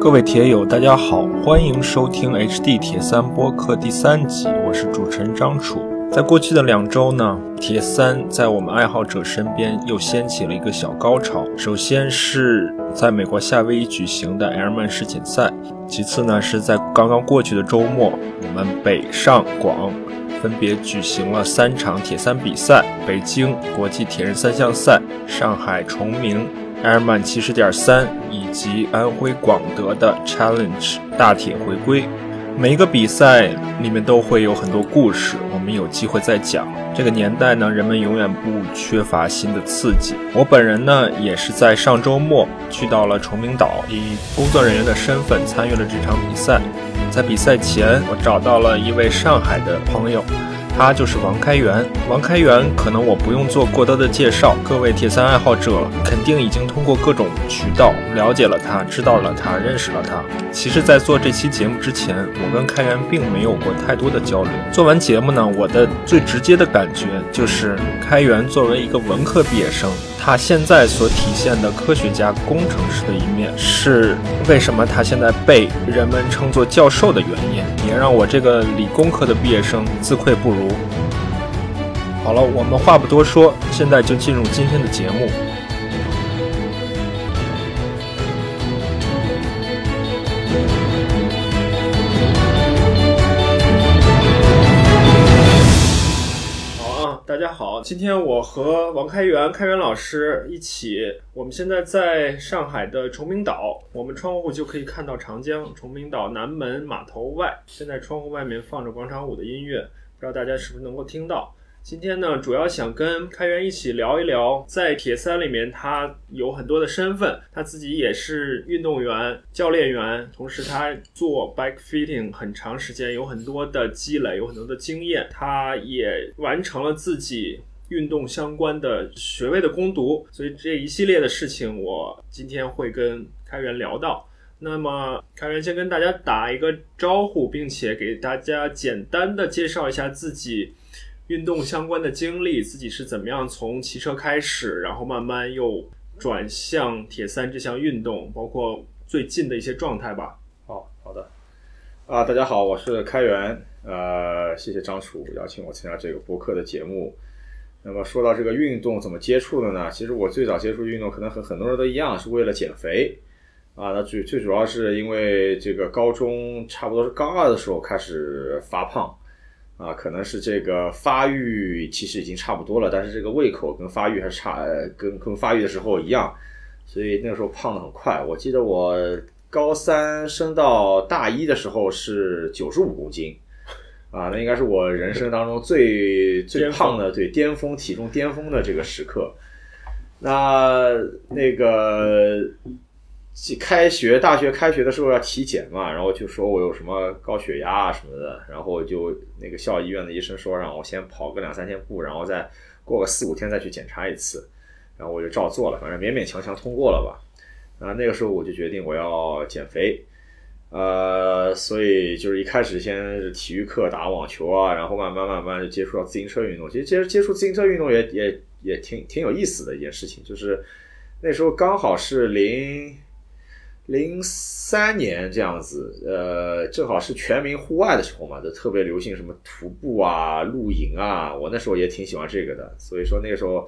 各位铁友，大家好，欢迎收听 HD 铁三播客第三集，我是主持人张楚。在过去的两周呢，铁三在我们爱好者身边又掀起了一个小高潮。首先是在美国夏威夷举行的 Airman 世锦赛，其次呢是在刚刚过去的周末，我们北上广分别举行了三场铁三比赛：北京国际铁人三项赛、上海崇明 Airman 七十点三以及安徽广德的 Challenge 大铁回归。每一个比赛里面都会有很多故事，我们有机会再讲。这个年代呢，人们永远不缺乏新的刺激。我本人呢，也是在上周末去到了崇明岛，以工作人员的身份参与了这场比赛。在比赛前，我找到了一位上海的朋友。他就是王开元。王开元可能我不用做过多的介绍，各位铁三爱好者肯定已经通过各种渠道了解了他，知道了他，认识了他。其实，在做这期节目之前，我跟开元并没有过太多的交流。做完节目呢，我的最直接的感觉就是，开元作为一个文科毕业生，他现在所体现的科学家、工程师的一面，是为什么他现在被人们称作教授的原因，也让我这个理工科的毕业生自愧不如。好了，我们话不多说，现在就进入今天的节目。大家好，今天我和王开元、开元老师一起，我们现在在上海的崇明岛，我们窗户就可以看到长江。崇明岛南门码头外，现在窗户外面放着广场舞的音乐，不知道大家是不是能够听到。今天呢，主要想跟开源一起聊一聊，在铁三里面，他有很多的身份，他自己也是运动员、教练员，同时他做 bike fitting 很长时间，有很多的积累，有很多的经验，他也完成了自己运动相关的学位的攻读，所以这一系列的事情，我今天会跟开源聊到。那么，开源先跟大家打一个招呼，并且给大家简单的介绍一下自己。运动相关的经历，自己是怎么样从骑车开始，然后慢慢又转向铁三这项运动，包括最近的一些状态吧。好好的，啊，大家好，我是开源，呃，谢谢张楚邀请我参加这个播客的节目。那么说到这个运动怎么接触的呢？其实我最早接触运动，可能和很多人都一样，是为了减肥啊。那最最主要是因为这个高中差不多是高二的时候开始发胖。啊，可能是这个发育其实已经差不多了，但是这个胃口跟发育还是差，跟跟发育的时候一样，所以那个时候胖的很快。我记得我高三升到大一的时候是九十五公斤，啊，那应该是我人生当中最 最胖的，对巅峰体重巅峰的这个时刻。那那个。开学，大学开学的时候要体检嘛，然后就说我有什么高血压啊什么的，然后就那个校医院的医生说让我先跑个两三天步，然后再过个四五天再去检查一次，然后我就照做了，反正勉勉强强通过了吧。啊，那个时候我就决定我要减肥，呃，所以就是一开始先是体育课打网球啊，然后慢慢慢慢就接触到自行车运动。其实接接触自行车运动也也也挺挺有意思的一件事情，就是那时候刚好是零。零三年这样子，呃，正好是全民户外的时候嘛，就特别流行什么徒步啊、露营啊。我那时候也挺喜欢这个的，所以说那个时候，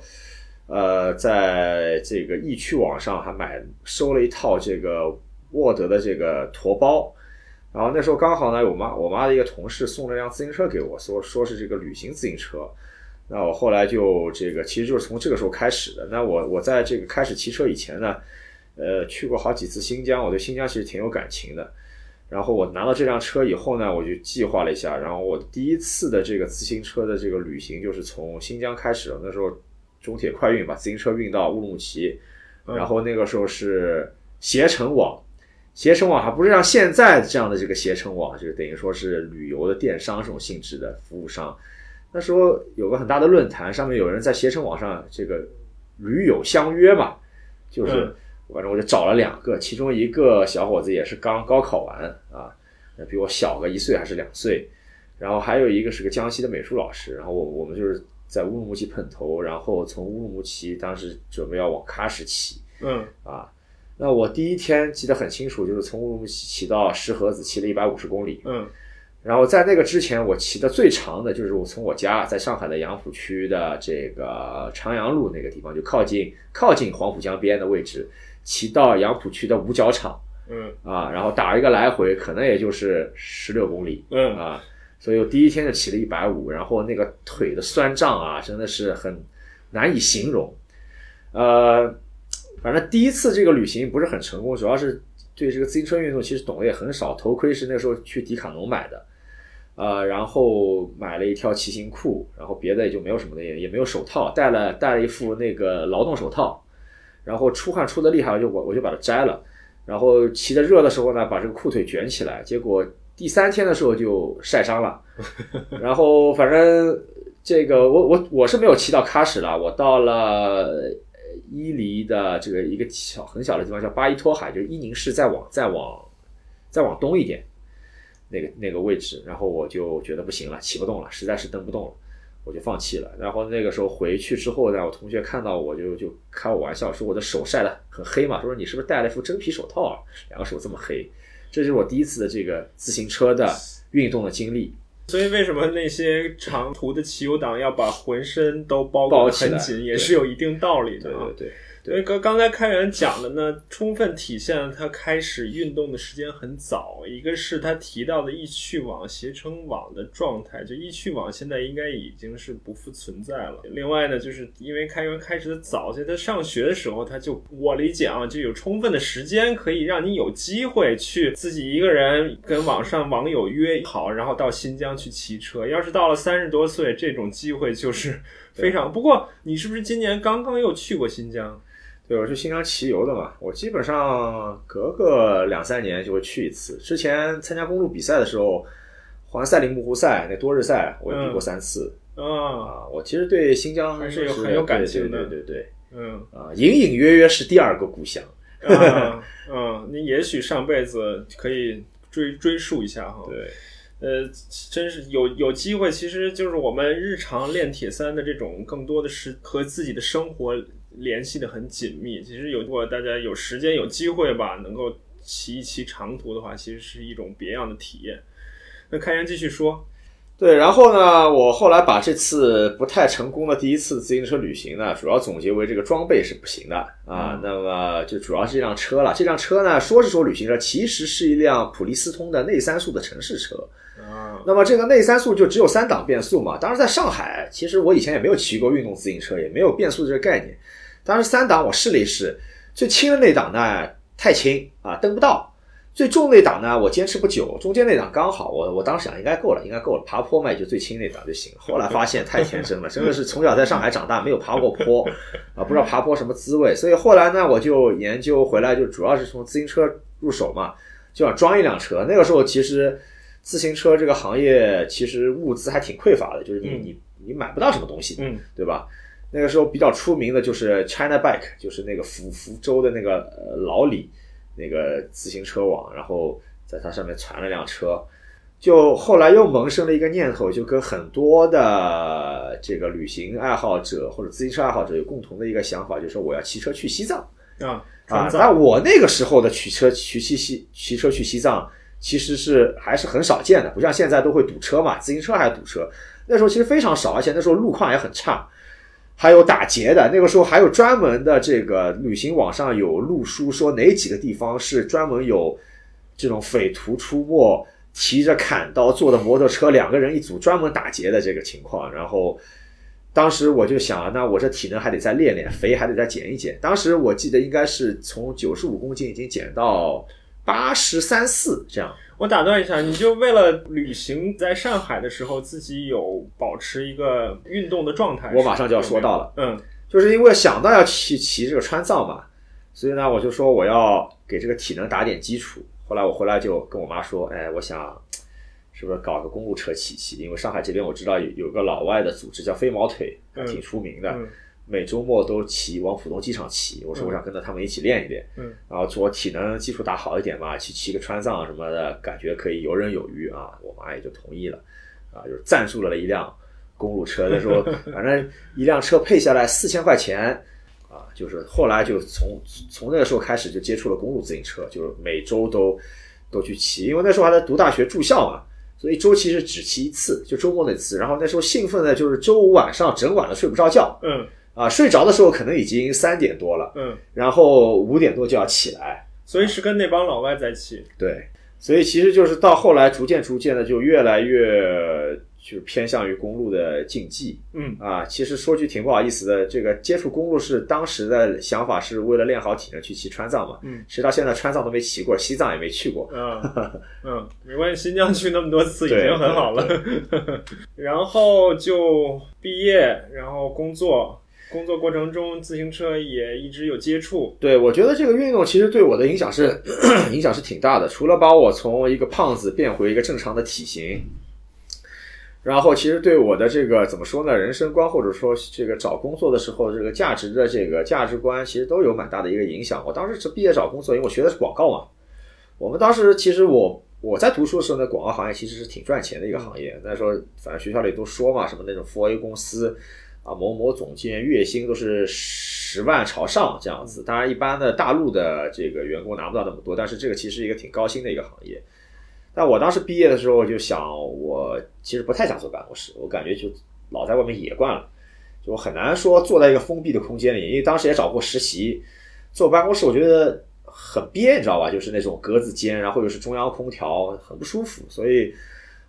呃，在这个易趣网上还买收了一套这个沃德的这个驼包。然后那时候刚好呢，我妈我妈的一个同事送了辆自行车给我，说说是这个旅行自行车。那我后来就这个，其实就是从这个时候开始的。那我我在这个开始骑车以前呢。呃，去过好几次新疆，我对新疆其实挺有感情的。然后我拿到这辆车以后呢，我就计划了一下，然后我第一次的这个自行车的这个旅行就是从新疆开始。那时候中铁快运把自行车运到乌鲁木齐，然后那个时候是携程网，携程网还不是像现在这样的这个携程网，就是等于说是旅游的电商这种性质的服务商。那时候有个很大的论坛，上面有人在携程网上这个驴友相约嘛，就是。反正我就找了两个，其中一个小伙子也是刚高考完啊，比我小个一岁还是两岁，然后还有一个是个江西的美术老师，然后我我们就是在乌鲁木齐碰头，然后从乌鲁木齐当时准备要往喀什骑，嗯啊，那我第一天记得很清楚，就是从乌鲁木齐骑到石河子，骑了一百五十公里。嗯然后在那个之前，我骑的最长的就是我从我家在上海的杨浦区的这个长阳路那个地方，就靠近靠近黄浦江边的位置，骑到杨浦区的五角场嗯啊，然后打一个来回，可能也就是十六公里嗯啊。所以我第一天就骑了一百五，然后那个腿的酸胀啊，真的是很难以形容。呃，反正第一次这个旅行不是很成功，主要是对这个自行车运动其实懂得也很少。头盔是那时候去迪卡侬买的，呃，然后买了一条骑行裤，然后别的也就没有什么的，也也没有手套，戴了戴了一副那个劳动手套，然后出汗出的厉害，我就我我就把它摘了，然后骑的热的时候呢，把这个裤腿卷起来，结果第三天的时候就晒伤了，然后反正这个我我我是没有骑到喀什了，我到了伊犁的这个一个小很小的地方叫巴依托海，就是伊宁市再往再往再往东一点那个那个位置，然后我就觉得不行了，骑不动了，实在是蹬不动了。我就放弃了，然后那个时候回去之后呢，我同学看到我就就开我玩笑，说我的手晒得很黑嘛，说你是不是戴了一副真皮手套啊？两个手这么黑，这就是我第一次的这个自行车的运动的经历。所以为什么那些长途的骑游党要把浑身都包裹很紧，也是有一定道理的对对。对对，刚刚才开源讲的呢，充分体现了他开始运动的时间很早。一个是他提到的易趣网、携程网的状态，就易趣网现在应该已经是不复存在了。另外呢，就是因为开源开始的早，所以他上学的时候，他就我理解啊，就有充分的时间可以让你有机会去自己一个人跟网上网友约好，然后到新疆去骑车。要是到了三十多岁，这种机会就是非常。不过你是不是今年刚刚又去过新疆？对，我是新疆骑游的嘛，我基本上隔个两三年就会去一次。之前参加公路比赛的时候，环赛里木湖赛那多日赛我也比过三次、啊，啊。我其实对新疆还是有很有感情的对对对对嗯对啊，隐隐约约是第二个故乡。啊，嗯，你也许上辈子可以追追溯一下哈。对，呃，真是有有机会，其实就是我们日常练铁三的这种，更多的是和自己的生活联系的很紧密。其实有如果大家有时间有机会吧，能够骑一骑长途的话，其实是一种别样的体验。那开源继续说，对，然后呢，我后来把这次不太成功的第一次自行车旅行呢，主要总结为这个装备是不行的啊。嗯那么就主要是这辆车了。这辆车呢，说是说旅行车，其实是一辆普利司通的内三速的城市车。那么这个内三速就只有三档变速嘛。当时，在上海，其实我以前也没有骑过运动自行车，也没有变速这个概念。当时三档我试了一试，最轻的那档呢太轻啊，蹬不到；最重那档呢我坚持不久，中间那档刚好。我我当时想应该够了，应该够了，爬坡嘛也就最轻那档就行。后来发现太天真了，真的是从小在上海长大，没有爬过坡啊，不知道爬坡什么滋味。所以后来呢，我就研究回来，就主要是从自行车入手嘛，就想装一辆车。那个时候其实。自行车这个行业其实物资还挺匮乏的，就是你、嗯你你买不到什么东西，嗯对吧？那个时候比较出名的就是 China Bike，就是那个福福州的那个呃老李那个自行车网，然后在它上面传了辆车，就后来又萌生了一个念头，就跟很多的这个旅行爱好者或者自行车爱好者有共同的一个想法，就是说我要骑车去西藏。啊，啊，那我那个时候的骑车骑骑西骑车去西藏，其实是还是很少见的，不像现在都会堵车嘛，自行车还堵车，那时候其实非常少，而且那时候路况也很差，还有打劫的，那个时候还有专门的这个旅行网上有路书说哪几个地方是专门有这种匪徒出没，提着砍刀坐的摩托车，两个人一组专门打劫的这个情况，然后。当时我就想，那我这体能还得再练练，肥还得再减一减。当时我记得应该是从九十五公斤已经减到八十三四这样。我打断一下，你就为了旅行在上海的时候，自己有保持一个运动的状态？我马上就要说到了，嗯就是因为想到要去骑这个川藏嘛，所以呢，我就说我要给这个体能打点基础。后来我回来就跟我妈说，哎，我想是不是搞个公路车骑骑？因为上海这边我知道有有个老外的组织叫飞毛腿，还挺出名的。嗯每周末都骑往浦东机场骑，我说我想跟着他们一起练一练，嗯，然后做体能基础打好一点嘛，去骑个川藏什么的，感觉可以游刃有余啊。我妈也就同意了，啊，就是赞助了一辆公路车，那时候反正一辆车配下来四千块钱，啊，就是后来就从从那个时候开始就接触了公路自行车，就是每周都都去骑，因为那时候还在读大学住校嘛，所以周期是只骑一次，就周末那次。然后那时候兴奋的就是周五晚上整晚的睡不着觉，嗯啊，睡着的时候可能已经三点多了，嗯，然后五点多就要起来，所以是跟那帮老外在一起。对，所以其实就是到后来逐渐逐渐的就越来越就偏向于公路的竞技，嗯。啊，其实说句挺不好意思的，这个接触公路是当时的想法是为了练好体能去骑川藏嘛，嗯。其实到现在川藏都没骑过，西藏也没去过，嗯 嗯，没关系，新疆去那么多次已经很好了。然后就毕业，然后工作，工作过程中自行车也一直有接触。对，我觉得这个运动其实对我的影响是 影响是挺大的，除了把我从一个胖子变回一个正常的体型，然后其实对我的这个怎么说呢，人生观或者说这个找工作的时候这个价值的这个价值观，其实都有蛮大的一个影响。我当时是毕业找工作，因为我学的是广告嘛，我们当时其实我。我在读书的时候呢，广告行业其实是挺赚钱的一个行业。那时候反正学校里都说嘛，什么那种 4A 公司啊，某某总监月薪都是十万朝上这样子。当然，一般的大陆的这个员工拿不到那么多，但是这个其实是一个挺高薪的一个行业。但我当时毕业的时候就想，我其实不太想坐办公室，我感觉就老在外面野惯了，就很难说坐在一个封闭的空间里。因为当时也找过实习，坐办公室我觉得很憋，你知道吧？就是那种格子间，然后又是中央空调，很不舒服。所以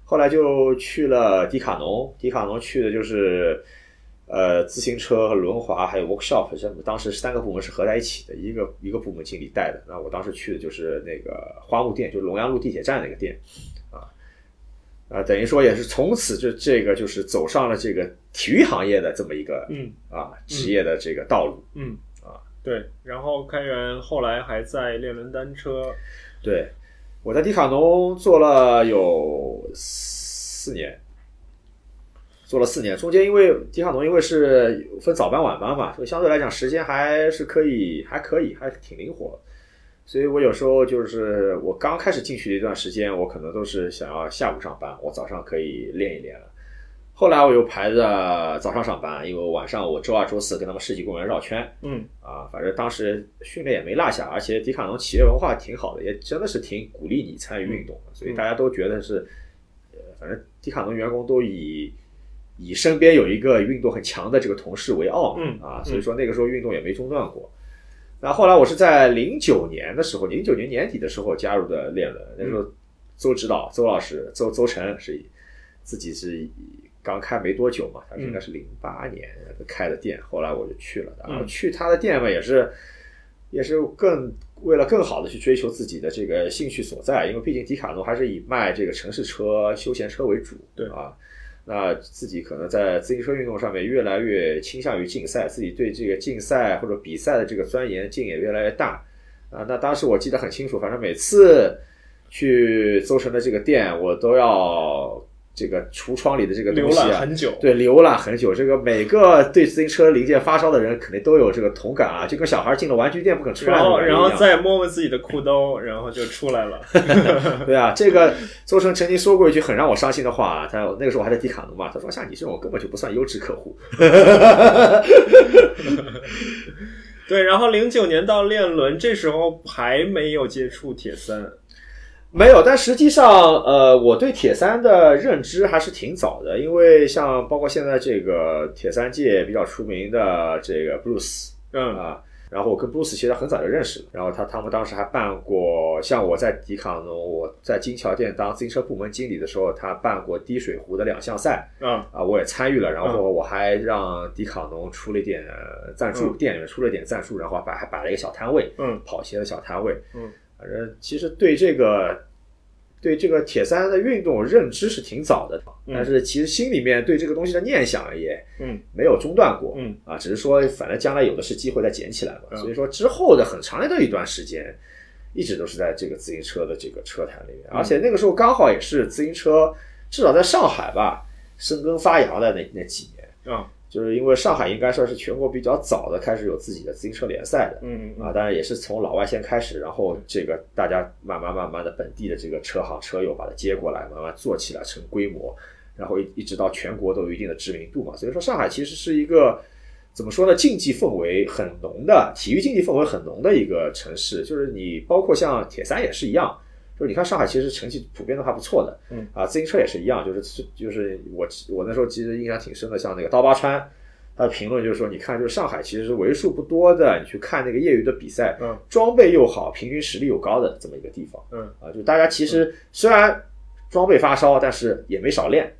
后来就去了迪卡侬，迪卡侬去的就是呃自行车和轮滑还有 workshop，这当时三个部门是合在一起的，一个一个部门经理带的。那我当时去的就是那个花木店，就是龙阳路地铁站那个店啊。啊，等于说也是从此就这个就是走上了这个体育行业的这么一个嗯啊职业的这个道路。嗯啊，对。然后开源后来还在练轮单车。对，我在迪卡侬做了有四年，做了四年。中间因为迪卡侬因为是分早班晚班嘛，所以相对来讲时间还是可以，还可以，还挺灵活。所以我有时候就是我刚开始进去的一段时间，我可能都是想要下午上班，我早上可以练一练了。后来我又排着早上上班，因为晚上我周二、周四跟他们世纪公园绕圈，嗯啊，反正当时训练也没落下，而且迪卡侬企业文化挺好的，也真的是挺鼓励你参与运动的，所以大家都觉得是，呃，反正迪卡侬员工都以以身边有一个运动很强的这个同事为傲嘛，嗯啊，所以说那个时候运动也没中断过。那后来我是在零九年的时候，零九年年底的时候加入的练轮，那时候周指导周老师周周晨是以自己是以刚开没多久嘛，他应该是零八年开的店，后来我就去了，然后去他的店嘛也是也是更为了更好的去追求自己的这个兴趣所在，因为毕竟迪卡侬还是以卖这个城市车、休闲车为主，对啊。那自己可能在自行车运动上面越来越倾向于竞赛，自己对这个竞赛或者比赛的这个钻研劲也越来越大啊。那当时我记得很清楚，反正每次去邹城的这个店，我都要这个橱窗里的这个东浏西啊，览很久。对，浏览很久。这个每个对自行车零件发烧的人，肯定都有这个同感啊，就跟小孩进了玩具店不肯出来然后，然后再摸摸自己的裤兜，然后就出来了。对啊，这个邹成曾经说过一句很让我伤心的话啊，他那个时候我还在迪卡侬嘛，他说像你这种根本就不算优质客户。对，然后零九年到练轮，这时候还没有接触铁三。没有，但实际上，呃，我对铁三的认知还是挺早的，因为像包括现在这个铁三界比较出名的这个 Bruce 嗯。啊，然后我跟 Bruce 其实很早就认识了，然后他他们当时还办过，像我在迪卡侬，我在金桥店当自行车部门经理的时候，他办过滴水湖的两项赛嗯。啊，我也参与了，然后我还让迪卡侬出了一点呃赞助，嗯店里面出了一点赞助，然后摆还摆了一个小摊位，嗯跑鞋的小摊位，嗯，反正其实对这个对这个铁三的运动认知是挺早的，嗯。但是其实心里面对这个东西的念想也嗯。没有中断过，嗯。啊，只是说反正将来有的是机会再捡起来嘛，嗯。所以说之后的很长的一段时间。一直都是在这个自行车的这个车坛里面，嗯。而且那个时候刚好也是自行车，至少在上海吧，生根发芽的那那几年，啊就是因为上海应该算是全国比较早的开始有自己的自行车联赛的，嗯啊，当然也是从老外先开始，然后这个大家慢慢慢慢的本地的这个车行车友把它接过来，慢慢做起来成规模，然后一一直到全国都有一定的知名度嘛。所以说上海其实是一个怎么说呢？竞技氛围很浓的，体育竞技氛围很浓的一个城市，就是你包括像铁三也是一样，就是你看上海其实成绩普遍都还不错的，嗯。啊，自行车也是一样，就是就是我我那时候其实印象挺深的，像那个刀疤川，他的评论就是说，你看就是上海其实是为数不多的，你去看那个业余的比赛，嗯。装备又好，平均实力又高的这么一个地方，嗯。啊，就大家其实虽然装备发烧，但是也没少练，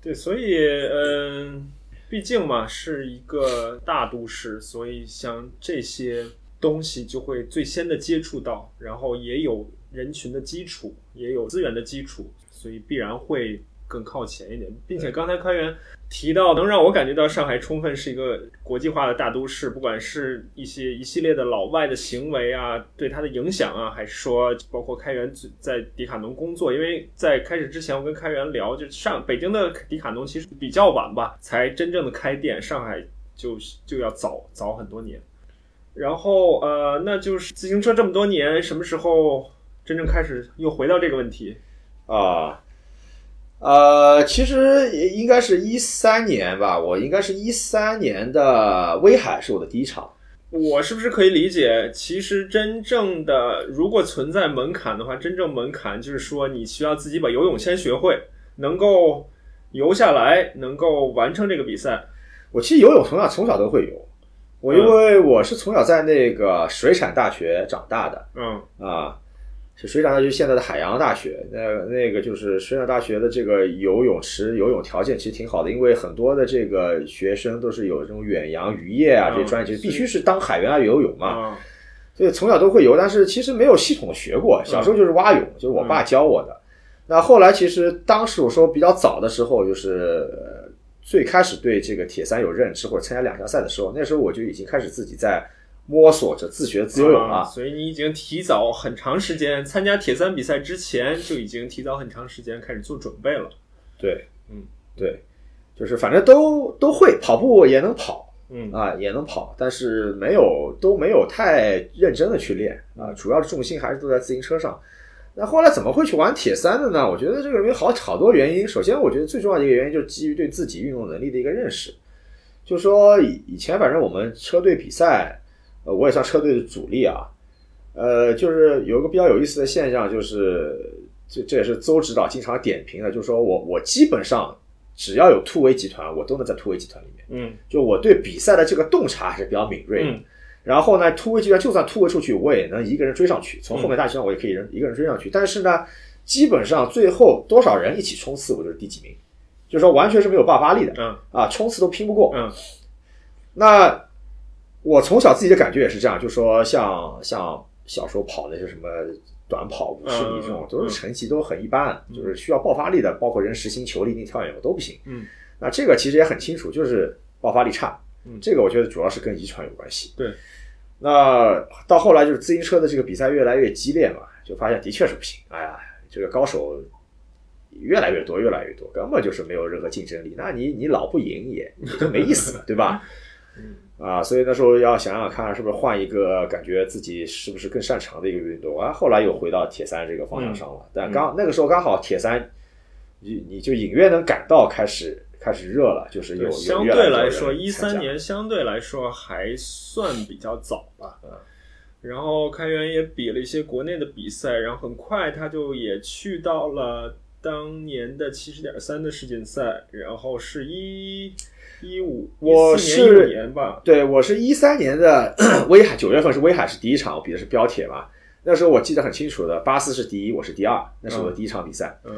对，所以嗯，毕竟嘛是一个大都市，所以像这些东西就会最先的接触到，然后也有人群的基础，也有资源的基础，所以必然会更靠前一点。并且刚才开源提到，能让我感觉到上海充分是一个国际化的大都市，不管是一些一系列的老外的行为啊，对它的影响啊，还是说包括开源在迪卡侬工作，因为在开始之前我跟开源聊，就上北京的迪卡侬其实比较晚吧，才真正的开店，上海就就要早早很多年。然后呃，那就是自行车这么多年，什么时候真正开始又回到这个问题？啊，呃，其实也应该是一三年吧，我应该是一三年的威海是我的第一场。我是不是可以理解，其实真正的如果存在门槛的话，真正门槛就是说你需要自己把游泳先学会，能够游下来，能够完成这个比赛。我其实游泳从小从小都会游，我因为我是从小在那个水产大学长大的嗯啊，是水产大学现在的海洋大学，那那个就是水产大学的这个游泳池游泳条件其实挺好的，因为很多的这个学生都是有这种远洋渔业啊嗯这些专业，其实必须是当海员啊游泳嘛。啊所以从小都会游，但是其实没有系统学过。小时候就是蛙泳，就是我爸教我的。那后来其实当时我说比较早的时候，就是呃最开始对这个铁三有认知或者参加两项赛的时候，那时候我就已经开始自己在摸索着自学自由泳了。啊所以你已经提早很长时间参加铁三比赛之前就已经提早很长时间开始做准备了。对，嗯，对，就是反正都都会跑步也能跑嗯啊，也能跑，但是没有都没有太认真的去练啊，主要的重心还是都在自行车上。那后来怎么会去玩铁三的呢？我觉得这个里面好好多原因。首先，我觉得最重要的一个原因就是基于对自己运动能力的一个认识，就是说以以前反正我们车队比赛，呃，我也算车队的主力啊，呃，就是有一个比较有意思的现象，就是这这也是邹指导经常点评的，就是说我我基本上只要有突围集团，我都能在突围集团里面。嗯就我对比赛的这个洞察还是比较敏锐的。嗯然后呢，突围集团就算突围出去，我也能一个人追上去，从后面大集团我也可以人一个人追上去。但是呢，基本上最后多少人一起冲刺，我就是第几名，就是说完全是没有爆发力的嗯啊，冲刺都拼不过。嗯那我从小自己的感觉也是这样，就说像像小时候跑那些什么短跑五十米这种嗯，都是成绩都很一般，就是需要爆发力的，包括人实心球、立定跳远我都不行。嗯，那这个其实也很清楚，就是爆发力差。嗯这个我觉得主要是跟遗传有关系。对，那到后来就是自行车的这个比赛越来越激烈嘛，就发现的确是不行。哎呀，这个高手越来越多，越来越多，根本就是没有任何竞争力。那你你老不赢也也就没意思了，对吧？啊，所以那时候要想想看，是不是换一个感觉自己是不是更擅长的一个运动啊？后来又回到铁三这个方向上了，但刚那个时候刚好铁三，你你就隐约能感到开始开始热了，就是有有相对来说，一三年相对来说还算比较早吧。嗯然后开源也比了一些国内的比赛，然后很快他就也去到了当年的七十点三的世锦赛，然后是一一五我是五年吧，对，我是一三年的 威海，九月份是威海是第一场，我比的是标铁嘛。那时候我记得很清楚的，巴斯是第一，我是第二，那是我的第一场比赛。嗯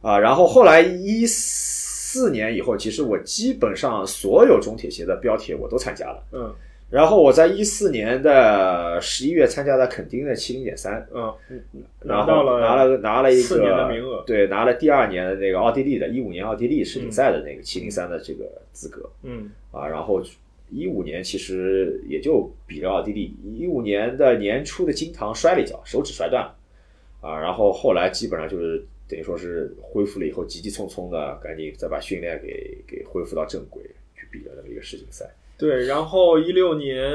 啊，然后后来一四年以后，其实我基本上所有中铁协的标铁我都参加了。嗯然后我在一四年的十一月参加了垦丁的七零点三，嗯，然后拿到了拿了拿了一个四年的名额对，拿了第二年的那个奥地利的，一五年奥地利世锦赛的那个七零三的这个资格。嗯啊，然后一五年其实也就比了奥地利，一五年的年初的金堂摔了一跤，手指摔断了，啊，然后后来基本上就是等于说是恢复了以后，急急匆匆的赶紧再把训练给给恢复到正轨，去比了那么一个世锦赛。对，然后一六年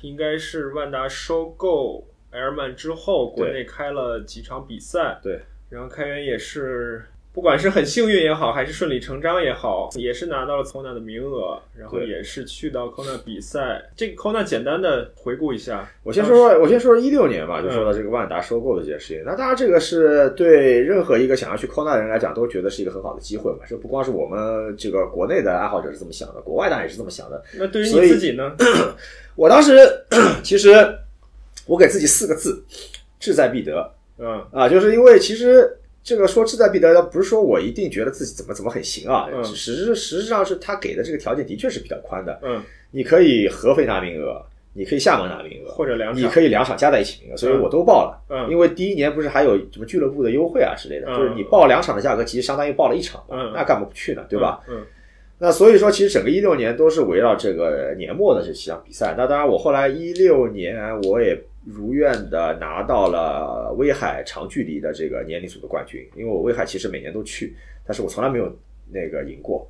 应该是万达收购埃尔曼之后，国内开了几场比赛，对，然后开源也是不管是很幸运也好，还是顺理成章也好，也是拿到了 Kona 的名额，然后也是去到 Kona 比赛。这个 Kona 简单的回顾一下，我先说说，我先说说一六年吧，嗯就说到这个万达收购的这件事情。那当然，这个是对任何一个想要去 Kona 的人来讲，都觉得是一个很好的机会嘛。这不光是我们这个国内的爱好者是这么想的，国外当然也是这么想的。那对于你自己呢？我当时 其实我给自己四个字：志在必得嗯啊，就是因为其实。这个说志在必得，不是说我一定觉得自己怎么怎么很行啊，嗯实实实际上是他给的这个条件的确是比较宽的。嗯，你可以合肥拿名额，你可以厦门拿名额，或者两场你可以两场加在一起名额，所以我都报了。嗯因为第一年不是还有什么俱乐部的优惠啊之类的，嗯就是你报两场的价格，其实相当于报了一场嘛，嗯那干嘛不去呢？对吧？？嗯那所以说，其实整个一六年都是围绕这个年末的这几场比赛。那当然，我后来一六年我也如愿的拿到了威海长距离的这个年龄组的冠军，因为我威海其实每年都去，但是我从来没有那个赢过。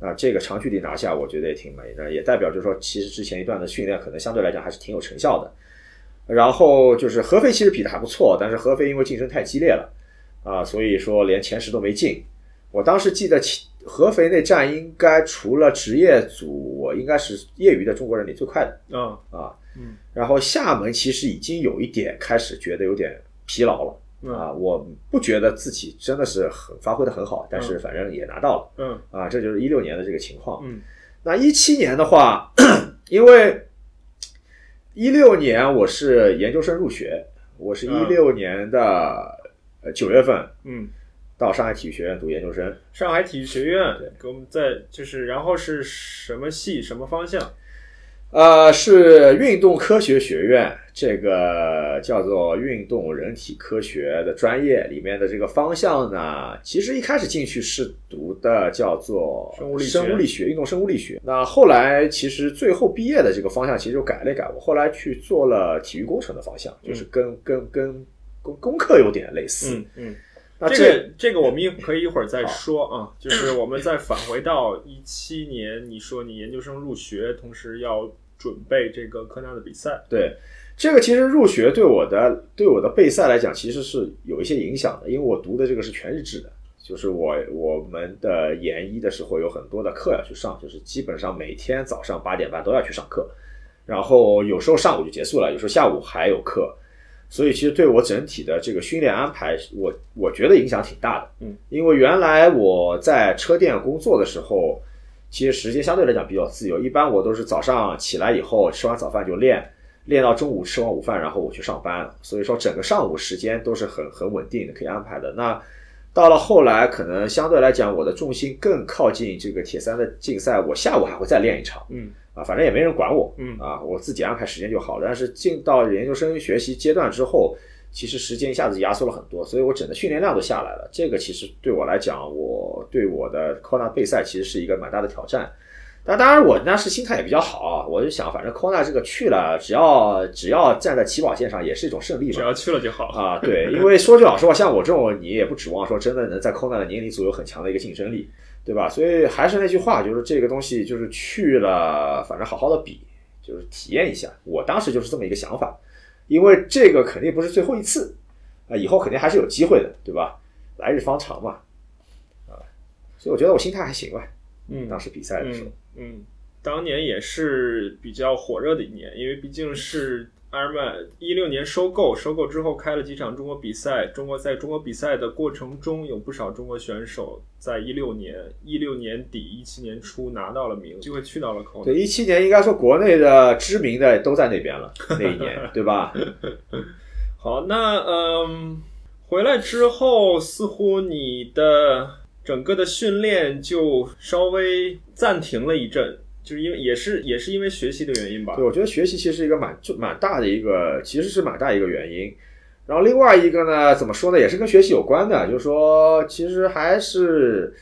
那这个长距离拿下，我觉得也挺满意的，也代表就是说，其实之前一段的训练可能相对来讲还是挺有成效的。然后就是合肥其实比的还不错，但是合肥因为竞争太激烈了啊，所以说连前十都没进。我当时记得其合肥那站应该除了职业组，我应该是业余的中国人里最快的嗯啊。嗯。然后厦门其实已经有一点开始觉得有点疲劳了嗯。啊，我不觉得自己真的是很发挥的很好，但是反正也拿到了嗯。啊，这就是一六年的这个情况。嗯。那一七年的话，因为一六年我是研究生入学，我是一嗯六年的呃九月份嗯，到上海体育学院读研究生。上海体育学院给我们在就是，然后是什么系什么方向？呃，是运动科学学院，这个叫做运动人体科学的专业里面的这个方向呢，其实一开始进去是读的叫做生物力学生物力学、运动生物力学。那后来其实最后毕业的这个方向其实就改了一改，我后来去做了体育工程的方向，就是跟跟跟工工科有点类似。嗯嗯。那这个这个我们一可以一会儿再说啊，就是我们再返回到一七年，你说你研究生入学，同时要准备这个科纳的比赛，对，这个其实入学对我的对我的备赛来讲，其实是有一些影响的，因为我读的这个是全日制的，就是我我们的研一的时候有很多的课要去上，就是基本上每天早上八点半都要去上课，然后有时候上午就结束了，有时候下午还有课，所以其实对我整体的这个训练安排，我我觉得影响挺大的。嗯，因为原来我在车店工作的时候，其实时间相对来讲比较自由，一般我都是早上起来以后吃完早饭就练，练到中午吃完午饭，然后我去上班，所以说整个上午时间都是很很稳定的，可以安排的。那到了后来，可能相对来讲，我的重心更靠近这个铁三的竞赛，我下午还会再练一场。嗯啊，反正也没人管我，嗯啊，我自己安排时间就好了。但是进到研究生学习阶段之后，其实时间一下子压缩了很多，所以我整个训练量都下来了。这个其实对我来讲，我对我的 Kona 备赛其实是一个蛮大的挑战。但当然，我当时心态也比较好啊，我就想，反正 Kona 这个去了，只要只要站在起跑线上，也是一种胜利嘛。只要去了就好。啊，对，因为说句老实话，像我这种，你也不指望说真的能在 Kona 的年龄组有很强的一个竞争力，对吧？所以还是那句话，就是这个东西就是去了，反正好好的比，就是体验一下。我当时就是这么一个想法，因为这个肯定不是最后一次啊，以后肯定还是有机会的，对吧？来日方长嘛，啊，所以我觉得我心态还行吧。嗯当时比赛的时候嗯，嗯，当年也是比较火热的一年，因为毕竟是埃尔曼一六年收购，收购之后开了几场中国比赛，中国在中国比赛的过程中，有不少中国选手在一六年、一六年底、一七年初拿到了名，机会去到了。对，一七年应该说国内的知名的都在那边了，那一年，对吧？好，那嗯，回来之后，似乎你的整个的训练就稍微暂停了一阵，就是因为也是也是因为学习的原因吧对，。我觉得学习其实是一个蛮就蛮大的一个，其实是蛮大一个原因。然后另外一个呢，怎么说呢，也是跟学习有关的，就是说，其实还是，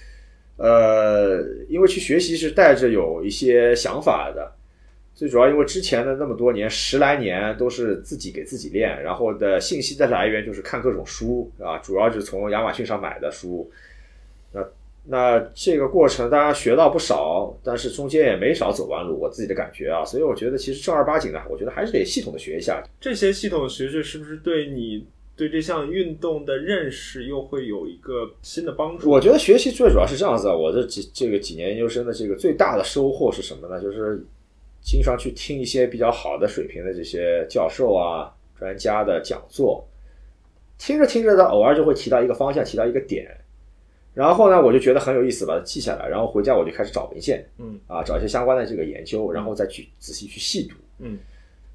呃，因为去学习是带着有一些想法的。最主要因为之前的那么多年，十来年都是自己给自己练，然后的信息的来源就是看各种书啊，主要是从亚马逊上买的书。那那这个过程大家学到不少，但是中间也没少走弯路，我自己的感觉啊，所以我觉得其实正儿八经的，我觉得还是得系统的学一下。这些系统学学是不是对你对这项运动的认识又会有一个新的帮助？我觉得学习最主要是这样子啊，我这几这个几年研究生的这个最大的收获是什么呢？就是经常去听一些比较好的水平的这些教授啊、专家的讲座，听着听着的，偶尔就会提到一个方向，提到一个点，然后呢，我就觉得很有意思，把它记下来，然后回家我就开始找文献，嗯。啊，找一些相关的这个研究，然后再去仔细去细读，嗯。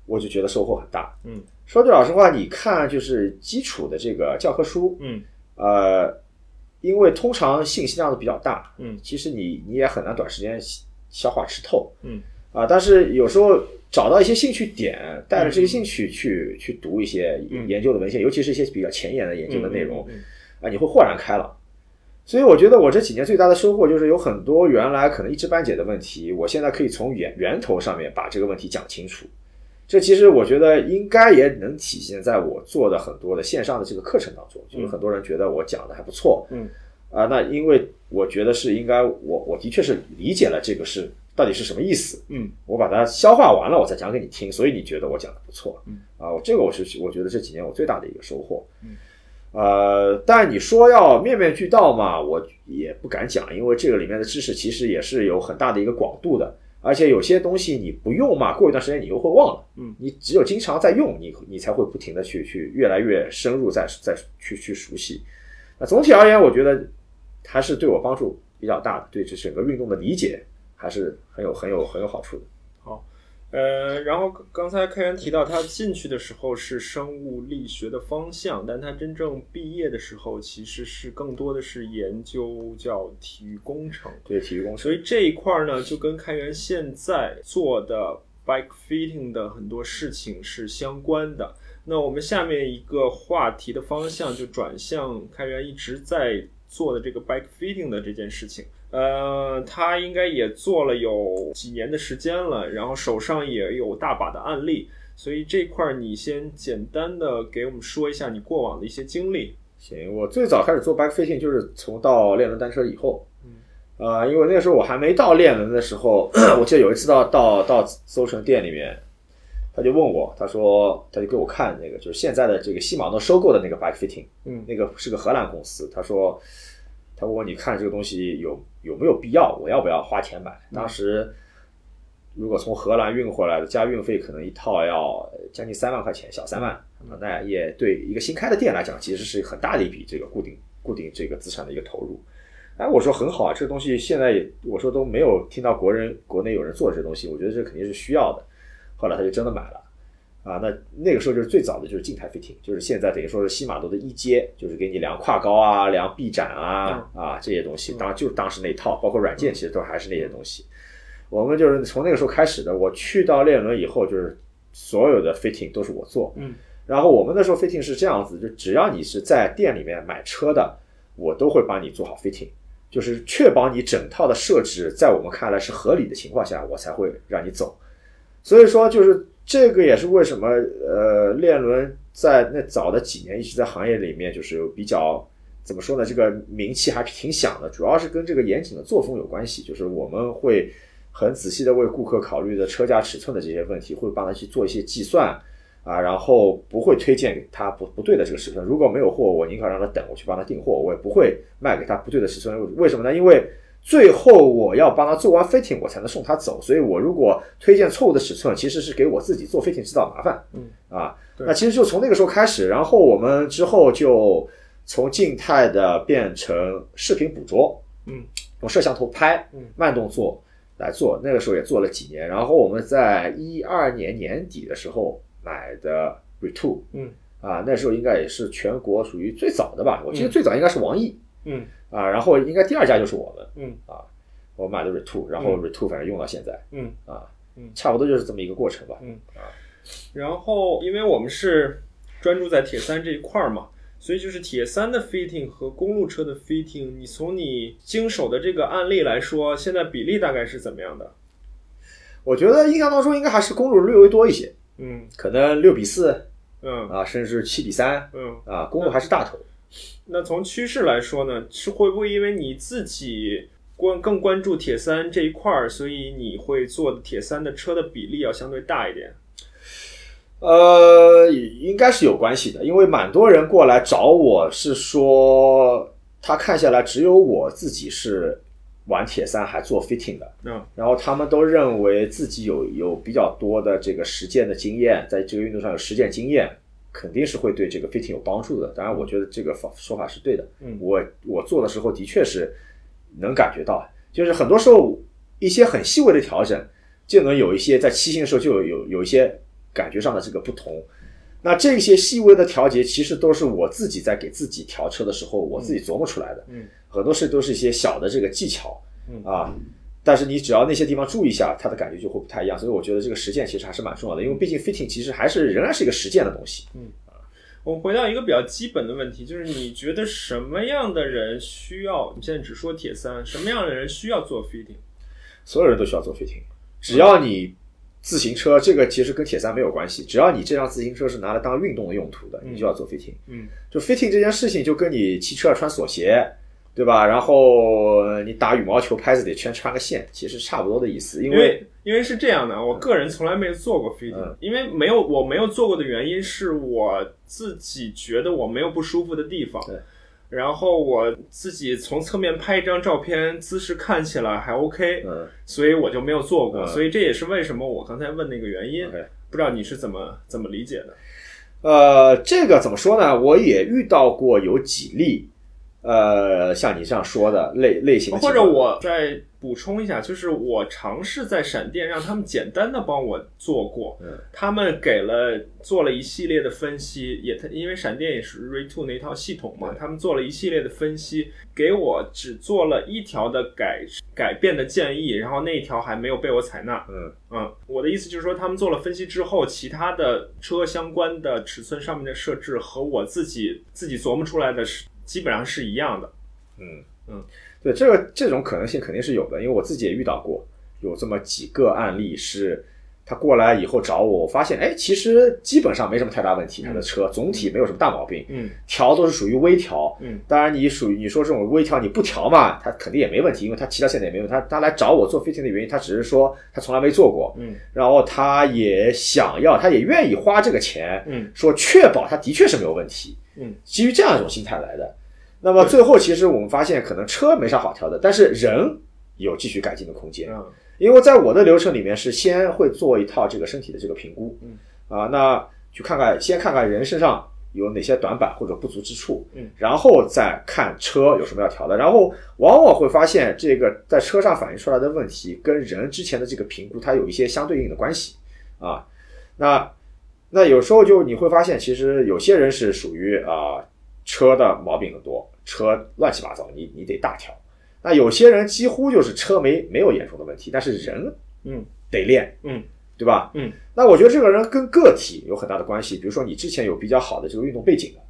我就觉得收获很大。嗯。说句老实话，你看就是基础的这个教科书，嗯。呃，因为通常信息量都比较大，嗯。其实你你也很难短时间消化吃透，嗯。啊，但是有时候找到一些兴趣点，带着这些兴趣去去读一些嗯。研究的文献，尤其是一些比较前沿的研究的内容，嗯。啊，你会豁然开朗。所以我觉得我这几年最大的收获就是有很多原来可能一知半解的问题，我现在可以从源源头上面把这个问题讲清楚。这其实我觉得应该也能体现在我做的很多的线上的这个课程当中，就是很多人觉得我讲的还不错，嗯。啊，那因为我觉得是应该我我的确是理解了这个是到底是什么意思，嗯。我把它消化完了，我再讲给你听，所以你觉得我讲的不错，嗯。啊，我这个我是我觉得这几年我最大的一个收获，嗯，呃，但你说要面面俱到嘛，我也不敢讲，因为这个里面的知识其实也是有很大的一个广度的，而且有些东西你不用嘛，过一段时间你又会忘了，嗯，你只有经常在用，你你才会不停的去去越来越深入，再再去去熟悉。那总体而言，我觉得还是对我帮助比较大的，对这整个运动的理解还是很有很有很有好处的。呃，然后刚才开源提到他进去的时候是生物力学的方向，但他真正毕业的时候其实是更多的是研究叫体育工程。对体育工程，所以这一块儿呢，就跟开源现在做的 bike fitting 的很多事情是相关的。那我们下面一个话题的方向就转向开源一直在做的这个 bike fitting 的这件事情。呃，他应该也做了有几年的时间了，然后手上也有大把的案例，所以这块儿你先简单的给我们说一下你过往的一些经历。行，我最早开始做 bike fitting 就是从到练轮单车以后，嗯啊、因为那个时候我还没到练轮的时候，我记得有一次到到到搜城店里面，他就问我，他说他就给我看那个就是现在的这个西马诺收购的那个 bike fitting，嗯那个是个荷兰公司，他说他问我你看这个东西有有没有必要，我要不要花钱买？当时如果从荷兰运回来的，加运费可能一套要将近三万块钱，小三万，啊那也对一个新开的店来讲，其实是很大的一笔这个固定固定这个资产的一个投入。哎，我说很好啊，这个东西现在也我说都没有听到国人国内有人做这东西，我觉得这肯定是需要的。后来他就真的买了。啊，那那个时候就是最早的就是静态 fitting，就是现在等于说是西马多的一阶，就是给你量胯高啊、量臂展啊、啊这些东西，当然就是当时那套，包括软件其实都还是那些东西。我们就是从那个时候开始的。我去到列伦以后，就是所有的 fitting 都是我做。嗯，然后我们那时候 fitting 是这样子，就只要你是在店里面买车的，我都会帮你做好 fitting，就是确保你整套的设置在我们看来是合理的情况下，我才会让你走。所以说，就是这个也是为什么呃，链轮在那早的几年一直在行业里面就是比较怎么说呢？这个名气还是挺响的，主要是跟这个严谨的作风有关系。就是我们会很仔细的为顾客考虑的车架尺寸的这些问题，会帮他去做一些计算啊，然后不会推荐给他不不对的这个尺寸。如果没有货，我宁可让他等，我去帮他订货，我也不会卖给他不对的尺寸。为什么呢？因为最后我要帮他做完 fitting，我才能送他走。所以我如果推荐错误的尺寸，其实是给我自己做 fitting 制造麻烦。嗯啊，那其实就从那个时候开始，然后我们之后就从静态的变成视频捕捉，嗯，用摄像头拍嗯，慢动作来做。那个时候也做了几年，然后我们在一二年年底的时候买的 Reto，嗯啊，那时候应该也是全国属于最早的吧，我记得嗯最早应该是王毅。嗯啊，然后应该第二家就是我们，嗯啊，我买的 Reto，然后嗯 Retu 反正用到现在嗯。啊，嗯差不多就是这么一个过程吧。嗯啊然后，因为我们是专注在铁三这一块儿嘛，所以就是铁三的 fitting 和公路车的 fitting，你从你经手的这个案例来说，现在比例大概是怎么样的？我觉得印象当中应该还是公路略微多一些，嗯可能六比四嗯啊，甚至七比三嗯。啊，公路还是大头。那从趋势来说呢，是会不会因为你自己关更关注铁三这一块儿，所以你会做的铁三的车的比例要相对大一点？呃，应该是有关系的，因为蛮多人过来找我是说，他看下来只有我自己是玩铁三还做 fitting 的，嗯，然后他们都认为自己有有比较多的这个实践的经验，在这个运动上有实践经验，肯定是会对这个 fitting 有帮助的。当然，我觉得这个方说法是对的。嗯我我做的时候的确是能感觉到，就是很多时候一些很细微的调整，就能有一些在骑行的时候就有有有一些感觉上的这个不同。那这些细微的调节，其实都是我自己在给自己调车的时候，我自己琢磨出来的。嗯，很多事都是一些小的这个技巧。嗯啊，但是你只要那些地方注意一下，它的感觉就会不太一样。所以我觉得这个实践其实还是蛮重要的，因为毕竟 fitting 其实还是仍然是一个实践的东西。嗯我们回到一个比较基本的问题，就是你觉得什么样的人需要？你现在只说铁三，什么样的人需要做 fitting？所有人都需要做 fitting，只要你自行车这个其实跟铁三没有关系，只要你这辆自行车是拿来当运动的用途的，你就要做 fitting。嗯就 fitting 这件事情，就跟你骑车要穿锁鞋，对吧？然后呃你打羽毛球拍子得全穿个线，其实差不多的意思。因为因为因为是这样的，我个人从来没有做过 fitting，、嗯因为没有我没有做过的原因是我自己觉得我没有不舒服的地方对。然后我自己从侧面拍一张照片，姿势看起来还 OK，、嗯所以我就没有做过。嗯所以这也是为什么我刚才问那个原因。不知道你是怎么怎么理解的？呃，这个怎么说呢？我也遇到过有几例，呃，像你这样说的类类型的或，者我再补充一下，就是我尝试在闪电让他们简单的帮我做过，嗯。他们给了做了一系列的分析，也因为闪电也是 Ray Two 那一套系统嘛，他们做了一系列的分析，给我只做了一条的改改变的建议，然后那一条还没有被我采纳。嗯。嗯，我的意思就是说，他们做了分析之后，其他的车相关的尺寸上面的设置和我自己自己琢磨出来的是基本上是一样的。嗯嗯，对，这个这种可能性肯定是有的，因为我自己也遇到过，有这么几个案例是。他过来以后找我，我发现，哎，其实基本上没什么太大问题，他的车总体没有什么大毛病，嗯调都是属于微调，嗯，当然你属于你说这种微调你不调嘛，他肯定也没问题，因为他骑到现在也没问题。他他来找我做 fitting 的原因，他只是说他从来没做过，嗯然后他也想要，他也愿意花这个钱，嗯说确保他的确是没有问题，嗯，基于这样一种心态来的。那么最后其实我们发现，可能车没啥好调的，但是人有继续改进的空间。嗯因为在我的流程里面是先会做一套这个身体的这个评估，嗯。啊，那去看看先看看人身上有哪些短板或者不足之处，嗯，然后再看车有什么要调的，然后往往会发现这个在车上反映出来的问题跟人之前的这个评估它有一些相对应的关系啊，那那有时候就你会发现，其实有些人是属于啊车的毛病很多，车乱七八糟，你你得大调。那有些人几乎就是车没没有严重的问题，但是人嗯得练，嗯，对吧？嗯，那我觉得这个人跟个体有很大的关系。比如说你之前有比较好的这个运动背景的，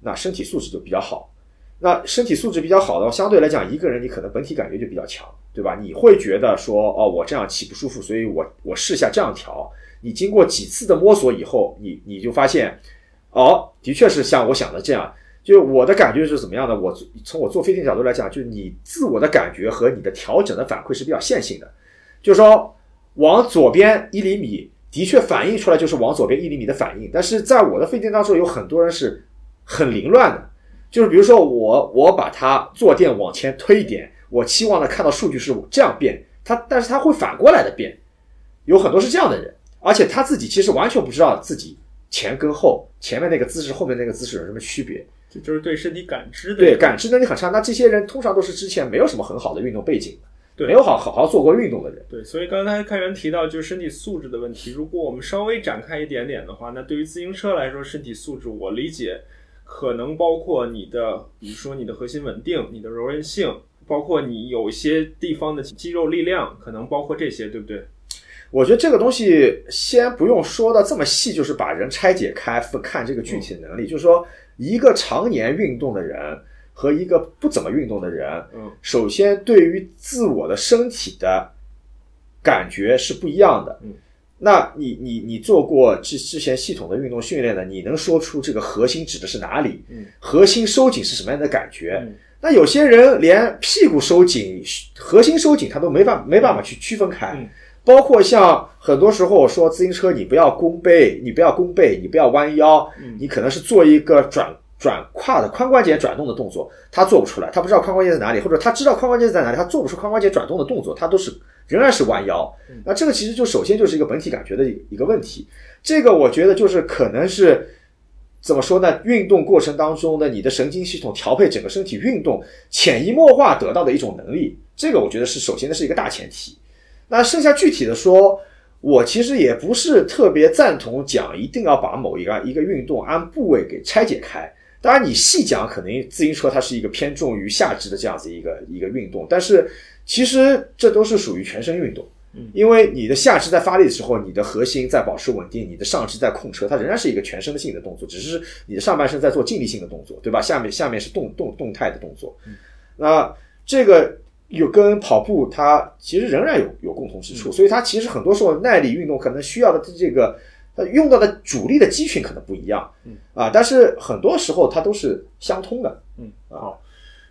那身体素质就比较好。那身体素质比较好的，相对来讲，一个人你可能本体感觉就比较强，对吧？你会觉得说，哦，我这样骑不舒服，所以我我试下这样调。你经过几次的摸索以后，你你就发现，哦，的确是像我想的这样。就我的感觉是怎么样的？我从我做飞行角度来讲，就是你自我的感觉和你的调整的反馈是比较线性的。就是说，往左边一厘米，的确反映出来就是往左边一厘米的反应。但是在我的飞行当中，有很多人是很凌乱的。就是比如说我我把它坐垫往前推一点，我期望的看到数据是这样变，它但是它会反过来的变，有很多是这样的人，而且他自己其实完全不知道自己前跟后，前面那个姿势后面那个姿势有什么区别，这就是对身体感知的对感知能力很差。那这些人通常都是之前没有什么很好的运动背景的，对没有好好好做过运动的人。对，所以刚才开源提到就是身体素质的问题。如果我们稍微展开一点点的话，那对于自行车来说，身体素质我理解可能包括你的，比如说你的核心稳定、你的柔韧性，包括你有一些地方的肌肉力量，可能包括这些，对不对？我觉得这个东西先不用说的这么细，就是把人拆解开，看这个具体的能力。就是说，一个常年运动的人和一个不怎么运动的人，嗯首先对于自我的身体的感觉是不一样的。嗯，那你你你做过之之前系统的运动训练的，你能说出这个核心指的是哪里？嗯，核心收紧是什么样的感觉？嗯那有些人连屁股收紧、核心收紧他都没办没办法去区分开。嗯包括像很多时候我说自行车你不要弓背，你不要弓背，你不要弯腰，你可能是做一个转转胯的髋关节转动的动作，他做不出来，他不知道髋关节在哪里，或者他知道髋关节在哪里，他做不出髋关节转动的动作，他都是仍然是弯腰。那这个其实就首先就是一个本体感觉的一个问题，这个我觉得就是可能是。怎么说呢？运动过程当中的你的神经系统调配整个身体运动，潜移默化得到的一种能力，这个我觉得是首先的是一个大前提。那剩下具体的说，我其实也不是特别赞同讲一定要把某一个一个运动按部位给拆解开。当然，你细讲，可能自行车它是一个偏重于下肢的这样子一个一个运动，但是其实这都是属于全身运动。因为你的下肢在发力的时候，你的核心在保持稳定，你的上肢在控车，它仍然是一个全身的性的动作，只是你的上半身在做静力性的动作，对吧？下面下面是动动动态的动作。那这个有跟跑步它其实仍然有有共同之处，所以它其实很多时候耐力运动可能需要的这个它用到的主力的肌群可能不一样，嗯啊，但是很多时候它都是相通的。嗯，好，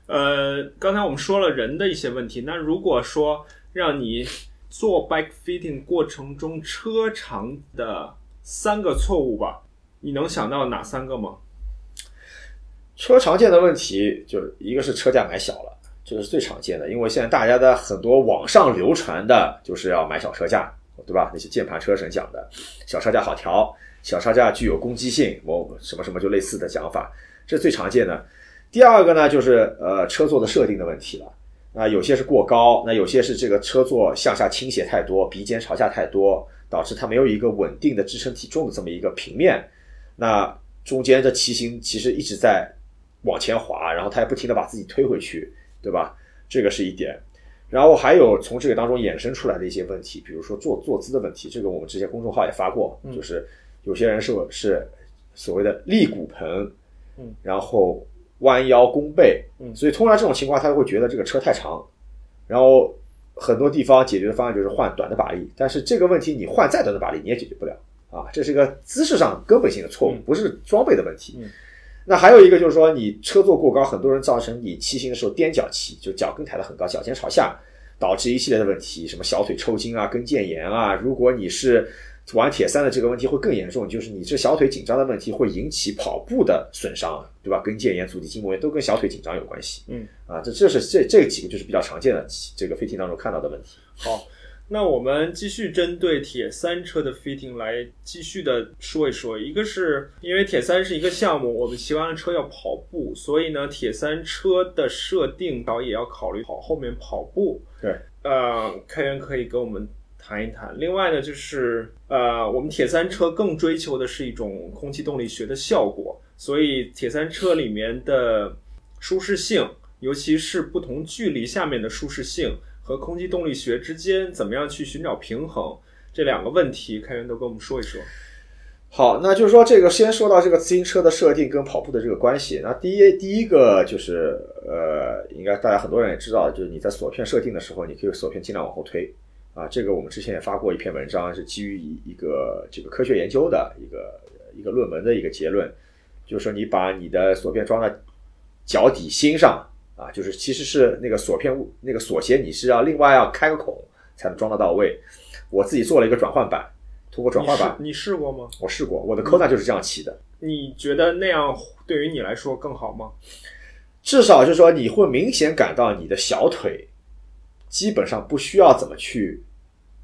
呃，刚才我们说了人的一些问题，那如果说让你做 bike fitting 过程中车长的三个错误吧，你能想到哪三个吗？车常见的问题就是一个是车架买小了，这个是最常见的，因为现在大家的很多网上流传的就是要买小车架，对吧？那些键盘车神讲的小车架好调，小车架具有攻击性，某什么什么就类似的讲法，这是最常见的。第二个呢，就是呃车座的设定的问题了。啊，有些是过高，那有些是这个车座向下倾斜太多，鼻尖朝下太多，导致它没有一个稳定的支撑体重的这么一个平面。那中间的骑行其实一直在往前滑，然后它也不停的把自己推回去，对吧？这个是一点。然后还有从这个当中衍生出来的一些问题，比如说坐坐姿的问题，这个我们之前公众号也发过，就是有些人是是所谓的立骨盆，嗯，然后。弯腰弓背，嗯所以通常这种情况，他会觉得这个车太长，然后很多地方解决的方案就是换短的把力，但是这个问题你换再短的把力你也解决不了啊，这是一个姿势上根本性的错误，不是装备的问题。那还有一个就是说，你车座过高，很多人造成你骑行的时候踮脚骑，就脚跟抬得很高，脚尖朝下，导致一系列的问题，什么小腿抽筋啊、跟腱炎啊。如果你是玩铁三的这个问题会更严重，就是你这小腿紧张的问题会引起跑步的损伤，对吧？跟腱炎、足底筋膜炎都跟小腿紧张有关系。嗯，啊，这这是这这几个就是比较常见的这个 fitting 当中看到的问题。好，那我们继续针对铁三车的 fitting 来继续的说一说。一个是因为铁三是一个项目，我们骑完了车要跑步，所以呢，铁三车的设定导也要考虑跑后面跑步。对，呃，开源可以跟我们。谈一谈，另外呢，就是呃，我们铁三车更追求的是一种空气动力学的效果，所以铁三车里面的舒适性，尤其是不同距离下面的舒适性和空气动力学之间怎么样去寻找平衡，这两个问题，开源都跟我们说一说。好，那就是说这个先说到这个自行车的设定跟跑步的这个关系。那第一第一个就是呃，应该大家很多人也知道，就是你在锁片设定的时候，你可以锁片尽量往后推。啊，这个我们之前也发过一篇文章，是基于一一个这个科学研究的一个一个论文的一个结论，就是说你把你的锁片装在脚底心上啊，就是其实是那个锁片那个锁鞋你是要另外要开个孔才能装得到位。我自己做了一个转换板，通过转换板，你试过吗？我试过，我的扣带就是这样骑的。你觉得那样对于你来说更好吗？至少就是说你会明显感到你的小腿。基本上不需要怎么去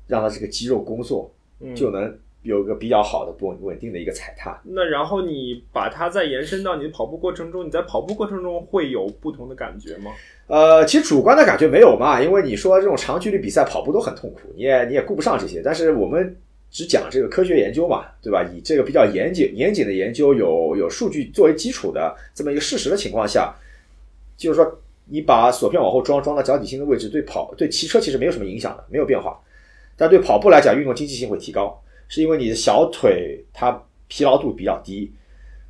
让它这个肌肉工作，就能有个比较好的稳稳定的一个踩踏。那然后你把它再延伸到你的跑步过程中，你在跑步过程中会有不同的感觉吗？呃，其实主观的感觉没有嘛，因为你说这种长距离比赛跑步都很痛苦，你也你也顾不上这些。但是我们只讲这个科学研究嘛，对吧？以这个比较严谨严谨的研究，有有数据作为基础的这么一个事实的情况下，就是说。你把锁片往后装，装到脚底心的位置，对跑对骑车其实没有什么影响的，没有变化。但对跑步来讲，运动经济性会提高，是因为你的小腿它疲劳度比较低，